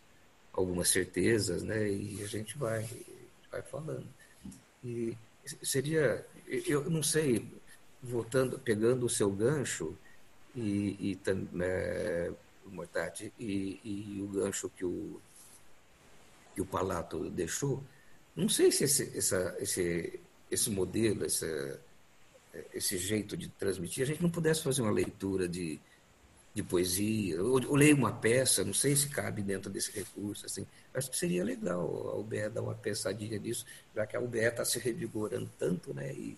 algumas certezas, né, e a gente vai, vai falando. E seria, eu não sei, voltando, pegando o seu gancho e, e é, e, e o gancho que o, que o Palato deixou, não sei se esse, essa, esse, esse modelo, essa, esse jeito de transmitir, a gente não pudesse fazer uma leitura de, de poesia, ou, ou ler uma peça, não sei se cabe dentro desse recurso. Assim. Acho que seria legal a UBE dar uma pensadinha nisso, já que a UBE está se revigorando tanto, né? E...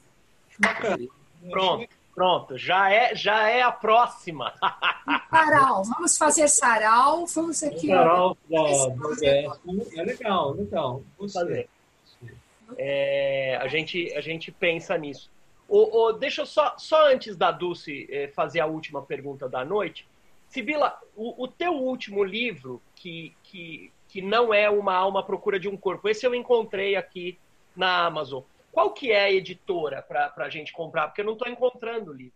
Pronto. Pronto, já é, já é a próxima. Sarau, vamos fazer sarau, vamos aqui. Sarau, é, é legal, legal. Vamos fazer. É, a, gente, a gente pensa nisso. O, o, deixa eu só, só antes da Dulce é, fazer a última pergunta da noite. Sibila, o, o teu último livro, que, que, que não é uma alma à procura de um corpo, esse eu encontrei aqui na Amazon. Qual que é a editora para a gente comprar? Porque eu não estou encontrando o livro.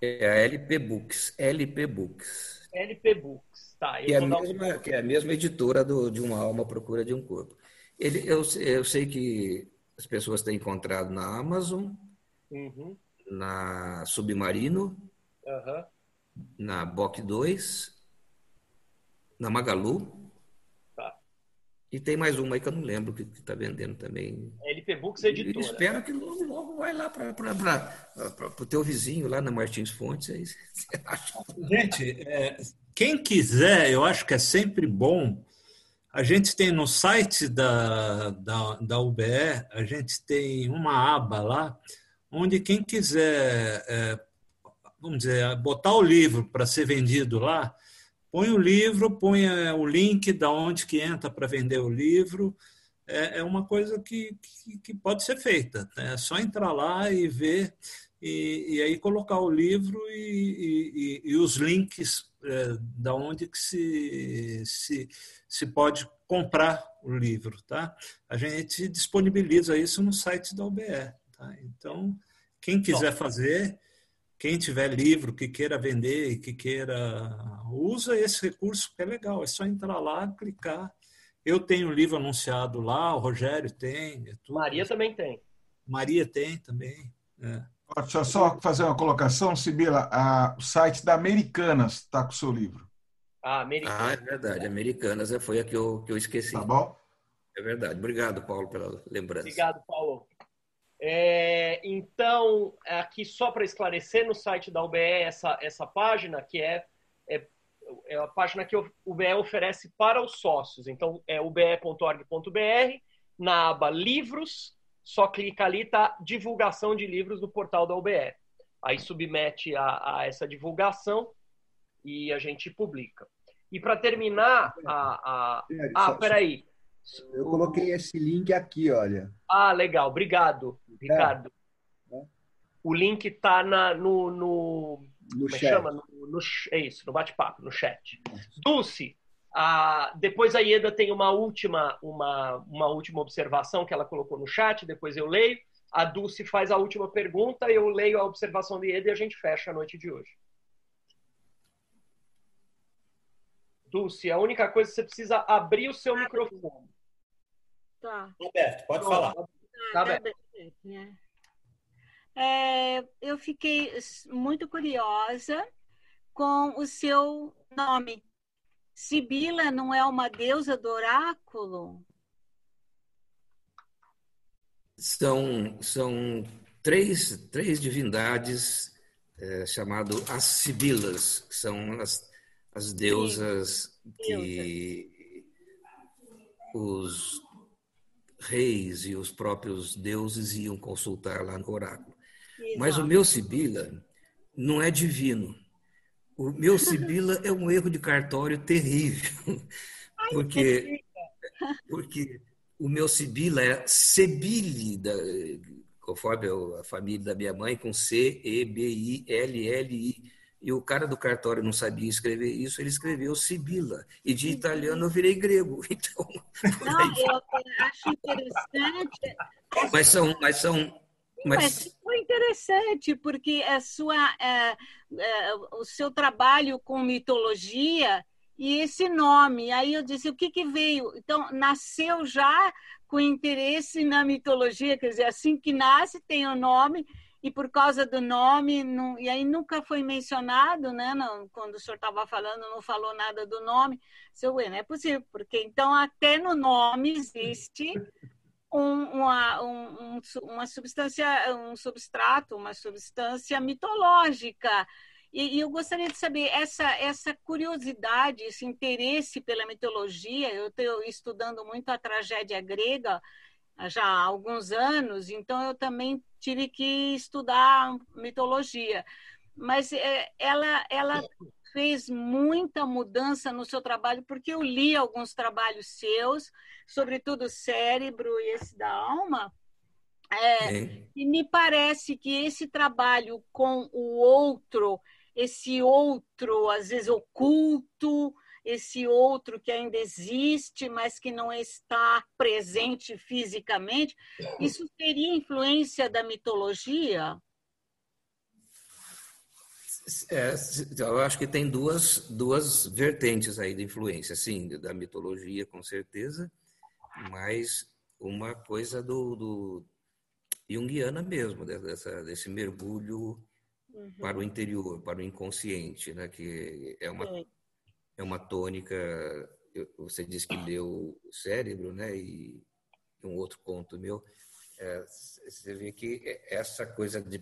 É a LP Books. LP Books. LP Books, tá. Que é, a mesma, que é a mesma editora do, de Uma Alma à Procura de um Corpo. Ele, eu, eu sei que as pessoas têm encontrado na Amazon, uhum. na Submarino, uhum. na Boc 2, na Magalu. Tá. E tem mais uma aí que eu não lembro que está vendendo também. É LP Books Editora. E espero que logo, logo vai lá para o teu vizinho, lá na Martins Fontes. Aí você acha. Gente, é, quem quiser, eu acho que é sempre bom. A gente tem no site da, da, da UBE, a gente tem uma aba lá, onde quem quiser, é, vamos dizer, botar o livro para ser vendido lá, põe o livro, põe é, o link da onde que entra para vender o livro. É, é uma coisa que, que, que, pode ser feita. Né? É só entrar lá e ver e, e aí colocar o livro e, e, e os links é, da onde que se, se, se pode comprar o livro. Tá? A gente disponibiliza isso no site da UBE. Tá? Então, quem quiser fazer, quem tiver livro que queira vender e que queira usa esse recurso que é legal é só entrar lá clicar eu tenho o livro anunciado lá o Rogério tem é Maria também tem Maria tem também é. Deixa eu só fazer uma colocação, Sibila. A, o site da Americanas está com o seu livro. Ah, Americanas. ah, é verdade. Americanas é, foi a que eu, que eu esqueci. Tá bom? É verdade. Obrigado, Paulo, pela lembrança. Obrigado, Paulo. É, então, aqui só para esclarecer, no site da UBE, essa, essa página, que é, é, é a página que o UBE oferece para os sócios. Então, é ube.org.br, na aba Livros, só clica ali, tá divulgação de livros do portal da UBE. Aí submete a, a essa divulgação e a gente publica. E para terminar, a, a... ah, peraí. Eu coloquei esse link aqui, olha. Ah, legal. Obrigado, Ricardo. É. O link está no, no, no é chat. Chama? No, no, é isso, no bate-papo, no chat. Dulce, a, depois a Ieda tem uma última, uma, uma última observação que ela colocou no chat, depois eu leio. A Dulce faz a última pergunta, eu leio a observação de Ieda e a gente fecha a noite de hoje. Dulce, a única coisa é que você precisa abrir o seu microfone. Tá. Roberto, pode falar. Tá, tá aberto. Né? É, eu fiquei muito curiosa com o seu nome. Sibila não é uma deusa do oráculo? São, são três, três divindades é, chamado as Sibilas, que são as, as deusas Sim. que os reis e os próprios deuses iam consultar lá no oráculo. Exato. Mas o meu Sibila não é divino. O meu Sibila é um erro de cartório terrível. Porque, porque o meu Sibila é Sebile, da, conforme a família da minha mãe, com C-E-B-I-L-L-I. E o cara do cartório não sabia escrever isso, ele escreveu Sibila. E de italiano eu virei grego. Então, não, eu acho interessante. Mas são, mas são mas... foi interessante, porque a sua, é, é, o seu trabalho com mitologia e esse nome. Aí eu disse, o que, que veio? Então, nasceu já com interesse na mitologia, quer dizer, assim que nasce tem o nome, e por causa do nome, não, e aí nunca foi mencionado, né? Não, quando o senhor estava falando, não falou nada do nome. Seu, não é possível, porque então até no nome existe um, uma, um, uma substância, um substrato, uma substância mitológica. E, e, eu gostaria de saber essa, essa curiosidade, esse interesse pela mitologia. Eu estou estudando muito a tragédia grega já há alguns anos, então eu também tive que estudar mitologia. Mas é, ela, ela fez muita mudança no seu trabalho, porque eu li alguns trabalhos seus, sobretudo cérebro e esse da alma, é, e me parece que esse trabalho com o outro, esse outro, às vezes oculto, esse outro que ainda existe, mas que não está presente fisicamente, isso teria influência da mitologia? É, eu acho que tem duas, duas vertentes aí de influência, sim, da mitologia, com certeza, mas uma coisa do, do junguiana mesmo, dessa, desse mergulho uhum. para o interior, para o inconsciente, né? que é uma, é uma tônica você disse que leu o cérebro, né? E um outro conto meu, é, você vê que essa coisa de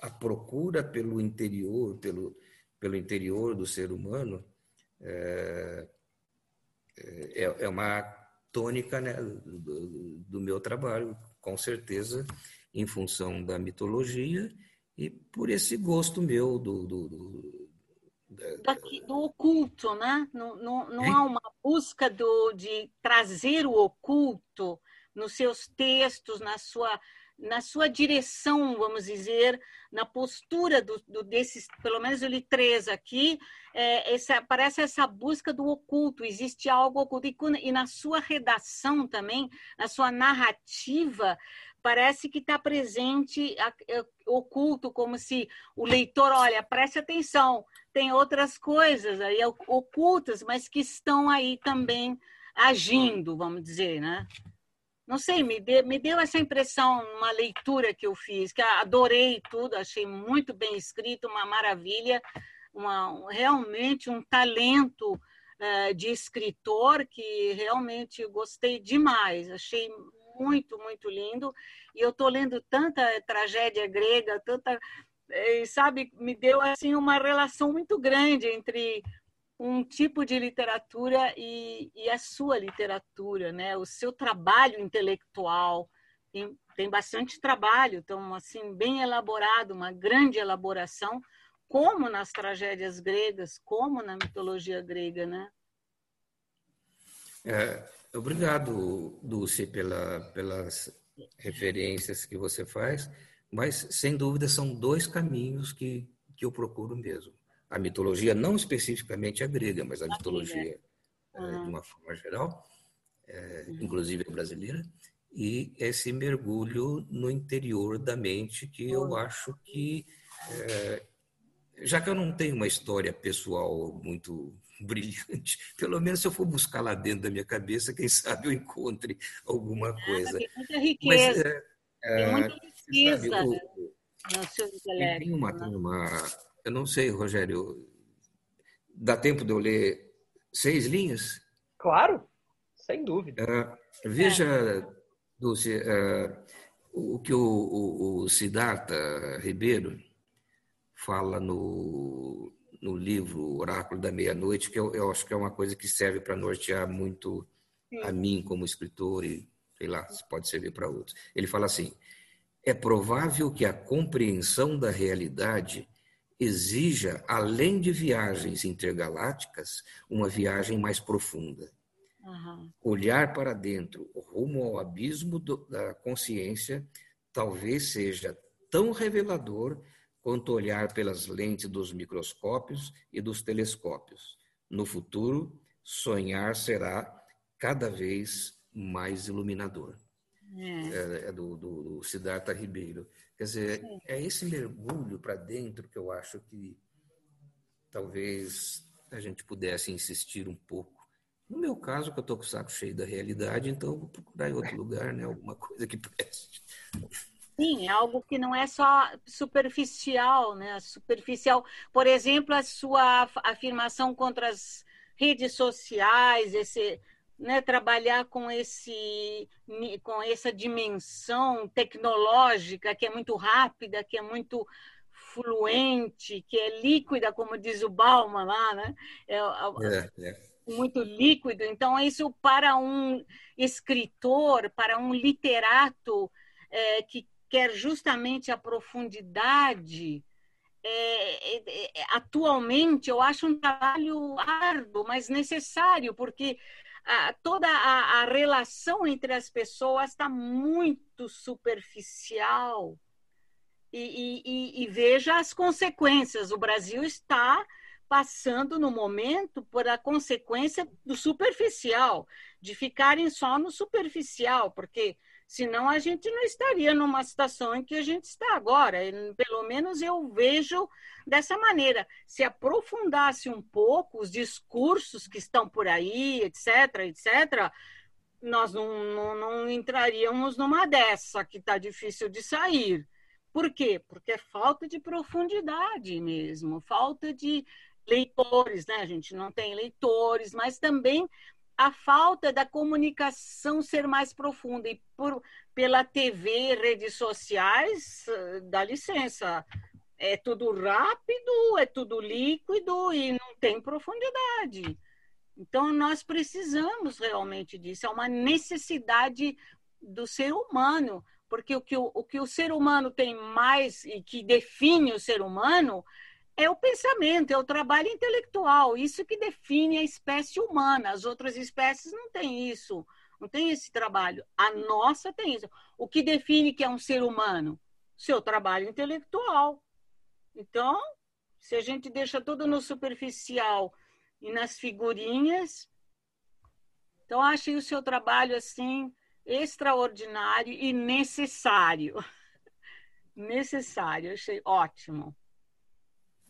a procura pelo interior, pelo, pelo interior do ser humano, é, é, é uma tônica né, do, do, meu trabalho, com certeza, em função da mitologia e por esse gosto meu do, do, do Daqui, do oculto, né? Não, não, não há uma busca do, de trazer o oculto nos seus textos, na sua, na sua direção, vamos dizer, na postura do, do desses, pelo menos eu li três aqui, é, essa, parece essa busca do oculto, existe algo oculto. E, e na sua redação também, na sua narrativa, parece que está presente é, oculto, como se o leitor, olha, preste atenção, tem outras coisas aí ocultas, mas que estão aí também agindo, vamos dizer, né? Não sei, me, de, me deu essa impressão uma leitura que eu fiz, que adorei tudo, achei muito bem escrito, uma maravilha, uma, realmente um talento uh, de escritor que realmente gostei demais, achei muito, muito lindo. E eu estou lendo tanta tragédia grega, tanta. Eh, sabe, me deu assim uma relação muito grande entre um tipo de literatura e, e, a sua literatura, né? O seu trabalho intelectual tem, tem bastante trabalho, então assim bem elaborado, uma grande elaboração, como nas tragédias gregas, como na mitologia grega, né? É, obrigado, Dulce, pela, pelas referências que você faz, mas sem dúvida são dois caminhos que, que eu procuro mesmo a mitologia, não especificamente a grega, mas a mitologia é, de uma forma geral, é, uhum. inclusive a brasileira, e esse mergulho no interior da mente que eu acho que, é, já que eu não tenho uma história pessoal muito brilhante, pelo menos se eu for buscar lá dentro da minha cabeça, quem sabe eu encontre alguma ah, coisa. tem muita riqueza. Mas, é, tem muita riqueza sabe, o, no seu intelecto. Tem uma, né? uma eu não sei, Rogério, dá tempo de eu ler seis linhas? Claro, sem dúvida. Uh, veja, é. Dulce, uh, o que o, o, o Siddhartha Ribeiro fala no, no livro Oráculo da Meia-Noite, que eu, eu, acho que é uma coisa que serve para nortear muito Sim. a mim como escritor e, sei lá, pode servir para outros. Ele fala assim: é provável que a compreensão da realidade exija, além de viagens intergalácticas, uma viagem mais profunda. Uhum. Olhar para dentro, rumo ao abismo do, da consciência, talvez seja tão revelador quanto olhar pelas lentes dos microscópios e dos telescópios. No futuro, sonhar será cada vez mais iluminador. É, é, é do, do, do Siddhartha Ribeiro. Quer dizer, é esse mergulho para dentro que eu acho que talvez a gente pudesse insistir um pouco. No meu caso, que eu estou com o saco cheio da realidade, então eu vou procurar em outro lugar, né? Alguma coisa que preste. Sim, é algo que não é só superficial, né? Superficial, por exemplo, a sua afirmação contra as redes sociais, esse né, trabalhar com, esse, com essa dimensão tecnológica que é muito rápida, que é muito fluente, que é líquida, como diz o Bauman lá, né? É, é, é. Muito líquido. Então, isso para um escritor, para um literato é, que quer justamente a profundidade, é, é, é, atualmente eu acho um trabalho árduo, mas necessário, porque a, toda a, a, relação entre as pessoas está muito superficial. E, e, e, veja as consequências. O Brasil está passando no momento por a consequência do superficial, de ficarem só no superficial, porque Senão a gente não estaria numa situação em que a gente está agora. Pelo menos eu vejo dessa maneira. Se aprofundasse um pouco os discursos que estão por aí, etc., etc., nós não, não, não entraríamos numa dessa que está difícil de sair. Por quê? Porque é falta de profundidade mesmo, falta de leitores, né? A gente não tem leitores, mas também a falta da comunicação ser mais profunda. E por, pela TV, redes sociais, dá licença. É tudo rápido, é tudo líquido e não tem profundidade. Então, nós precisamos realmente disso. É uma necessidade do ser humano, porque o que o, o que o ser humano tem mais e que define o ser humano é o pensamento, é o trabalho intelectual, isso que define a espécie humana. As outras espécies não têm isso, não tem esse trabalho. A nossa tem isso. O que define que é um ser humano? Seu trabalho intelectual. Então, se a gente deixa tudo no superficial e nas figurinhas, então achei o seu trabalho assim extraordinário e necessário. necessário, achei ótimo.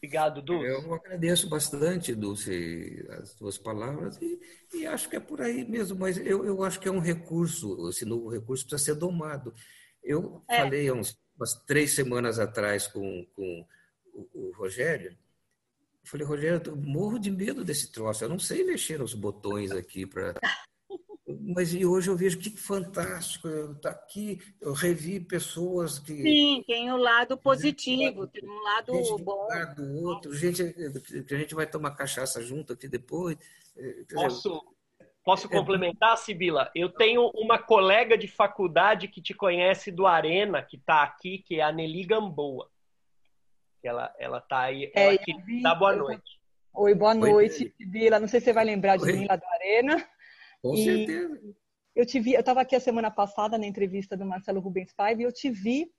Obrigado, Dulce. Eu agradeço bastante, Dulce, as tuas palavras e, e, acho que é por aí mesmo, mas eu, eu acho que é um recurso, esse novo recurso precisa ser domado. Eu é. falei há uns, umas três semanas atrás com, com o, o Rogério, eu falei, Rogério, eu morro de medo desse troço, eu não sei mexer nos botões aqui para mas e hoje eu vejo que fantástico, está aqui, eu revi pessoas que. Sim, tem o um lado positivo, tem um lado gente bom. Um lado outro, gente que a gente vai tomar cachaça junto aqui depois. É, posso, posso é, complementar, Sibila? Eu tenho uma colega de faculdade que te conhece do Arena, que está aqui, que é a Nelly Gamboa. Ela, ela tá aí, ela é, dá boa noite. Oi, boa noite, Sibila. Não sei se você vai lembrar de Oi. mim lá do Arena. Com e certeza. Eu te vi, eu estava aqui a semana passada na entrevista do Marcelo Rubens Paiva e eu te vi,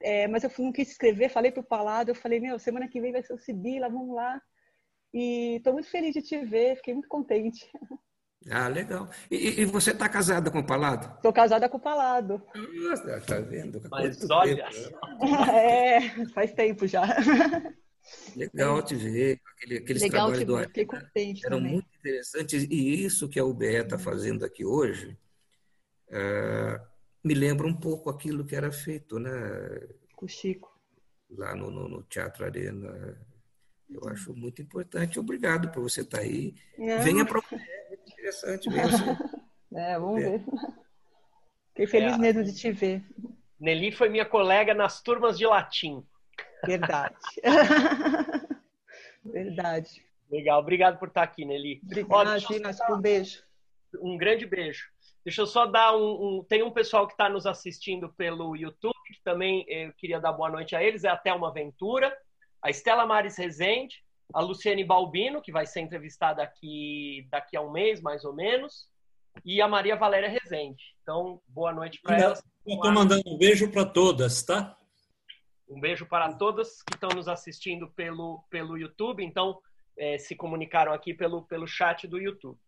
é, mas eu não quis escrever, falei para o Palado, eu falei, meu, semana que vem vai ser o Sibila, vamos lá. E estou muito feliz de te ver, fiquei muito contente. Ah, legal. E, e você está casada com o Palado? Estou casada com o Palado. Nossa, tá vendo? Mas olha. É, faz tempo já. Legal te ver, aquele, aqueles Legal trabalhos do Fiquei contente eram também. muito interessantes e isso que a UBE está fazendo aqui hoje uh, me lembra um pouco aquilo que era feito, né? Com o Chico. Lá no, no, no Teatro Arena. Eu acho muito importante. Obrigado por você estar tá aí. Não. Venha para o é interessante mesmo. É, vamos é. ver. Fiquei feliz é. mesmo de te ver. Nelly foi minha colega nas turmas de latim. Verdade. Verdade. Legal, obrigado por estar aqui, Nelly. Obrigada, um beijo. Um grande beijo. Deixa eu só dar um. um tem um pessoal que está nos assistindo pelo YouTube, que também eu queria dar boa noite a eles. É até uma aventura. A Estela Mares Rezende, a Luciane Balbino, que vai ser entrevistada aqui daqui a um mês, mais ou menos, e a Maria Valéria Rezende. Então, boa noite para elas. Estou mandando um beijo para todas, tá? Um beijo para todas que estão nos assistindo pelo, pelo YouTube, então é, se comunicaram aqui pelo, pelo chat do YouTube.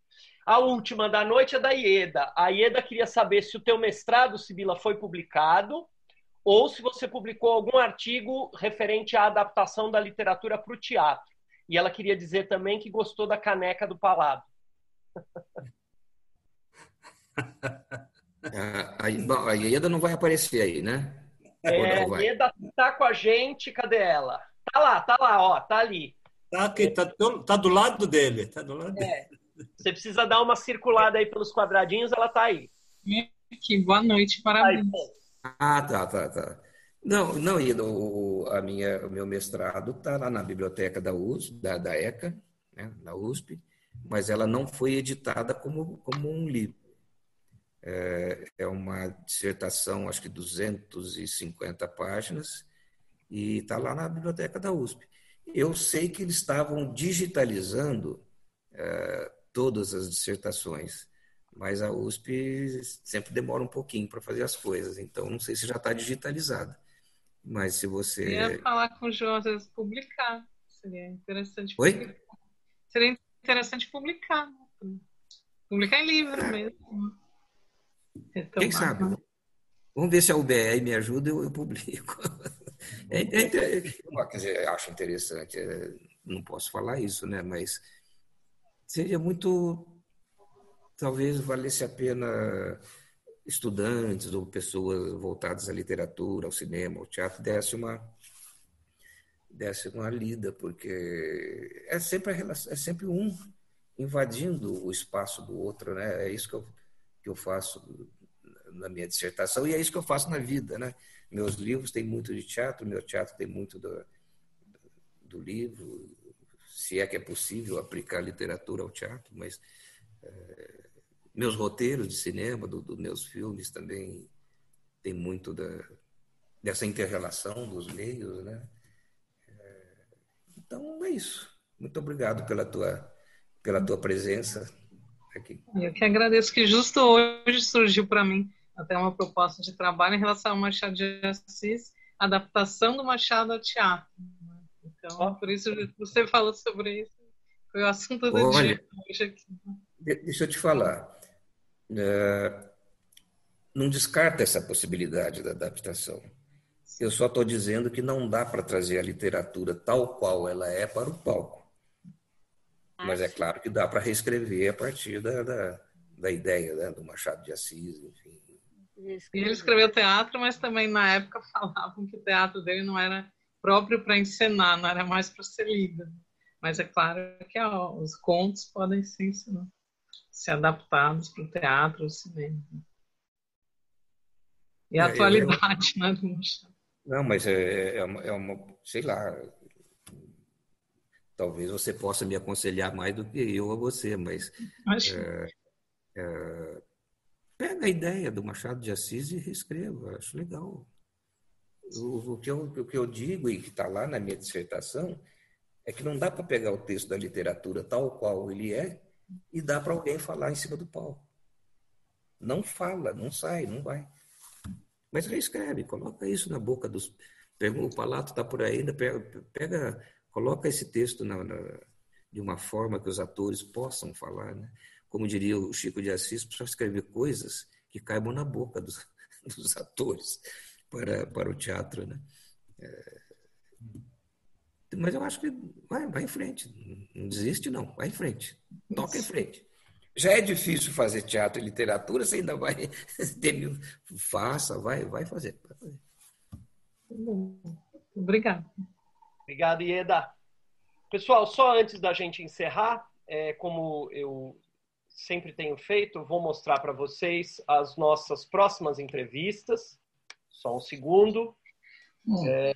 A última da noite é da Ieda. A Ieda queria saber se o teu mestrado, Sibila, foi publicado ou se você publicou algum artigo referente à adaptação da literatura para o teatro. E ela queria dizer também que gostou da caneca do Palado. a, a, a Ieda não vai aparecer aí, né? É, a Ieda tá com a gente, cadê ela? Tá lá, tá lá, ó, tá ali. Tá, aqui, tá, tá do lado dele. Tá do lado é. dele. Você precisa dar uma circulada aí pelos quadradinhos, ela tá aí. Que boa noite, parabéns. Ah, tá, tá, tá. Não, não, e o, a minha, o meu mestrado está lá na biblioteca da USP, da, da ECA, né, na USP, mas ela não foi editada como, como um livro. É, é uma dissertação, acho que 250 páginas, e está lá na biblioteca da USP. Eu sei que eles estavam digitalizando é, todas as dissertações, mas a USP sempre demora um pouquinho para fazer as coisas, então não sei se já está digitalizada. Mas se você. Eu ia falar com o João, às vezes, publicar. Seria interessante. Oi? Publicar. Seria interessante publicar. Publicar em livro mesmo. Quem sabe? Vamos ver se a UBE me ajuda, eu, eu publico. É, é, é, quer dizer, acho interessante. É, não posso falar isso, né? Mas seria muito. Talvez valesse a pena estudantes ou pessoas voltadas à literatura, ao cinema, ao teatro, desse uma desse uma lida, porque é sempre, relação, é sempre um invadindo o espaço do outro, né? É isso que eu, que eu faço na minha dissertação e é isso que eu faço na vida, né? Meus livros têm muito de teatro, meu teatro tem muito do, do livro, se é que é possível aplicar literatura ao teatro, mas é, meus roteiros de cinema, dos do meus filmes também tem muito da, dessa interrelação dos meios, né? É, então é isso. Muito obrigado pela tua pela tua presença aqui. Eu que agradeço que justo hoje surgiu para mim até uma proposta de trabalho em relação ao Machado de Assis, adaptação do Machado ao teatro. Então, por isso você falou sobre isso. Foi o assunto do Olha, dia hoje aqui. Deixa eu te falar. É, não descarta essa possibilidade da adaptação. Eu só estou dizendo que não dá para trazer a literatura tal qual ela é para o palco. Mas é claro que dá para reescrever a partir da, da, da ideia né, do Machado de Assis, enfim. E ele escreveu teatro, mas também na época falavam que o teatro dele não era próprio para encenar, não era mais para ser lido. Mas é claro que ó, os contos podem ser, ser adaptados para o teatro, o cinema. E a é, atualidade, eu... né, do Machado. Não, mas é, é, uma, é uma, sei lá, talvez você possa me aconselhar mais do que eu a você, mas é, é, pega a ideia do Machado de Assis e reescreva, acho legal. O, o, que eu, o que eu digo e que está lá na minha dissertação é que não dá para pegar o texto da literatura tal qual ele é e dar para alguém falar em cima do palco. Não fala, não sai, não vai. Mas reescreve, coloca isso na boca dos. O Palato está por aí, ainda pega, pega, coloca esse texto na, na, de uma forma que os atores possam falar. Né? Como diria o Chico de Assis, precisa escrever coisas que caibam na boca dos, dos atores para, para o teatro. Né? É, mas eu acho que vai, vai em frente. Não desiste, não. Vai em frente. Toca em frente. Já é difícil fazer teatro e literatura, você ainda vai ter, faça, vai, vai fazer. Vai fazer. Obrigado. Obrigado, Ieda. Pessoal, só antes da gente encerrar, é, como eu sempre tenho feito, vou mostrar para vocês as nossas próximas entrevistas. Só um segundo. Hum. É,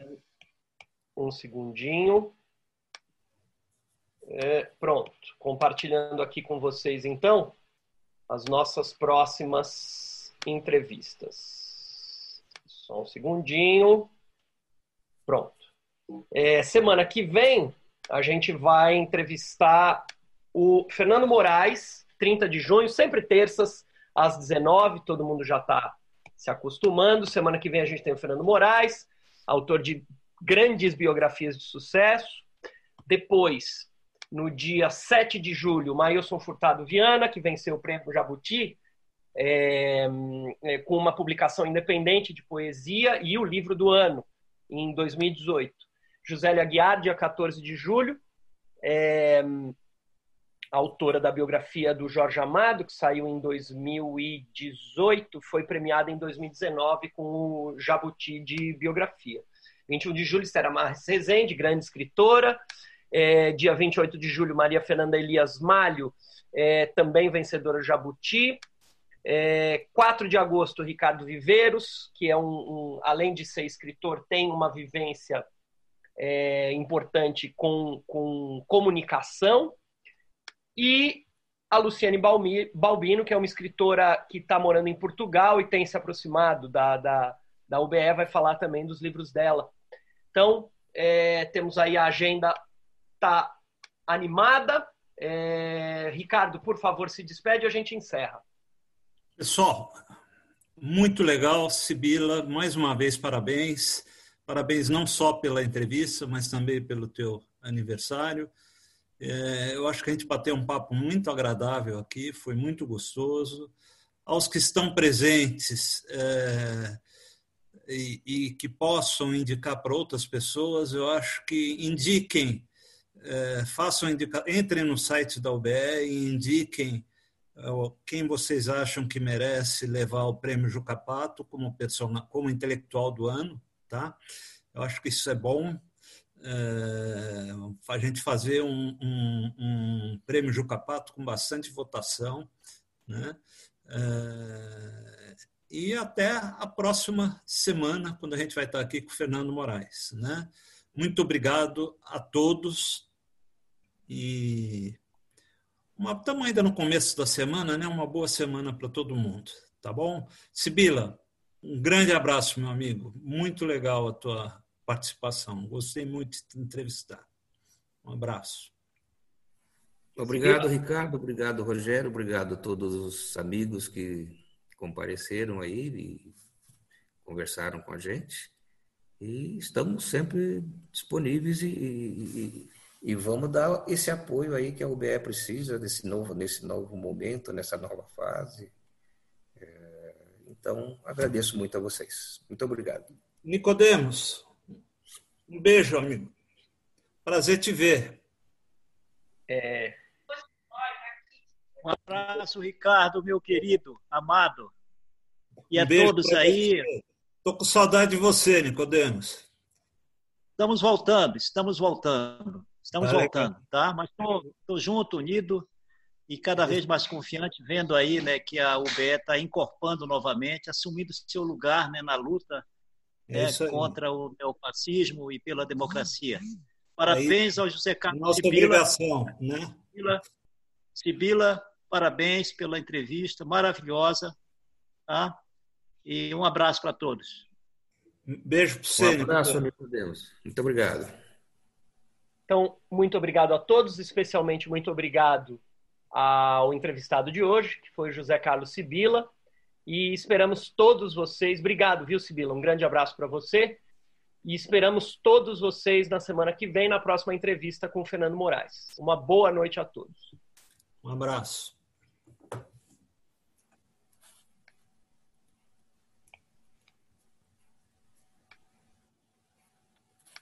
um segundinho. É, pronto, compartilhando aqui com vocês então as nossas próximas entrevistas. Só um segundinho. Pronto. É, semana que vem a gente vai entrevistar o Fernando Moraes, 30 de junho, sempre terças às 19. Todo mundo já está se acostumando. Semana que vem a gente tem o Fernando Moraes, autor de grandes biografias de sucesso. Depois, no dia 7 de julho, Mailson Furtado Viana, que venceu o prêmio Jabuti, é, é, com uma publicação independente de poesia e o livro do ano, em 2018. Josélia Aguiar, dia 14 de julho, é, autora da biografia do Jorge Amado, que saiu em 2018, foi premiada em 2019 com o Jabuti de biografia. 21 de julho, Estera Marres Rezende, grande escritora, é, dia 28 de julho, Maria Fernanda Elias Malho, é, também vencedora Jabuti. É, 4 de agosto, Ricardo Viveiros, que é um, um além de ser escritor, tem uma vivência é, importante com, com comunicação. E a Luciane Balbino, que é uma escritora que está morando em Portugal e tem se aproximado da, da, da UBE, vai falar também dos livros dela. Então, é, temos aí a agenda está animada. É... Ricardo, por favor, se despede e a gente encerra. Pessoal, muito legal, Sibila, mais uma vez parabéns. Parabéns não só pela entrevista, mas também pelo teu aniversário. É, eu acho que a gente bateu um papo muito agradável aqui, foi muito gostoso. Aos que estão presentes é, e, e, que possam indicar para outras pessoas, eu acho que indiquem é, façam indica... entrem no site da UBE e indiquem é, quem vocês acham que merece levar o prêmio Jucapato como, persona... como intelectual do ano, tá? Eu acho que isso é bom. é, a gente fazer um, um, um prêmio Jucapato com bastante votação, né? É, e até a próxima semana, quando a gente vai estar aqui com o Fernando Moraes. Né? Muito obrigado a todos e estamos ainda no começo da semana, né? Uma boa semana para todo mundo, tá bom? Sibila, um grande abraço, meu amigo. Muito legal a tua participação. Gostei muito de te entrevistar. Um abraço. Obrigado, Ricardo. Obrigado, Rogério. Obrigado a todos os amigos que compareceram aí e conversaram com a gente. E estamos sempre disponíveis e, e, e, vamos dar esse apoio aí que a UBE precisa nesse novo, nesse novo momento, nessa nova fase. Então, agradeço muito a vocês. Muito obrigado. Nicodemos, um beijo, amigo. Prazer te ver. É... Um abraço, Ricardo, meu querido, amado. E um a todos aí. Estou com saudade de você, Nicodemos. Estamos voltando, estamos voltando. Estamos voltando, tá? Mas estou junto, unido e cada vez mais confiante, vendo aí né, que a UBE está incorporando novamente, assumindo seu lugar né, na luta é né, contra o neofascismo e pela democracia. Parabéns ao José Carlos Nossa Sibila. obrigação, né? Sibila, Sibila, parabéns pela entrevista maravilhosa, tá? E um abraço para todos. beijo para você. Um abraço, amigo Deus. Muito obrigado. Então, muito obrigado a todos, especialmente muito obrigado ao entrevistado de hoje, que foi José Carlos Sibila. E esperamos todos vocês. Obrigado, viu, Sibila? Um grande abraço para você. E esperamos todos vocês na semana que vem, na próxima entrevista com o Fernando Moraes. Uma boa noite a todos. Um abraço.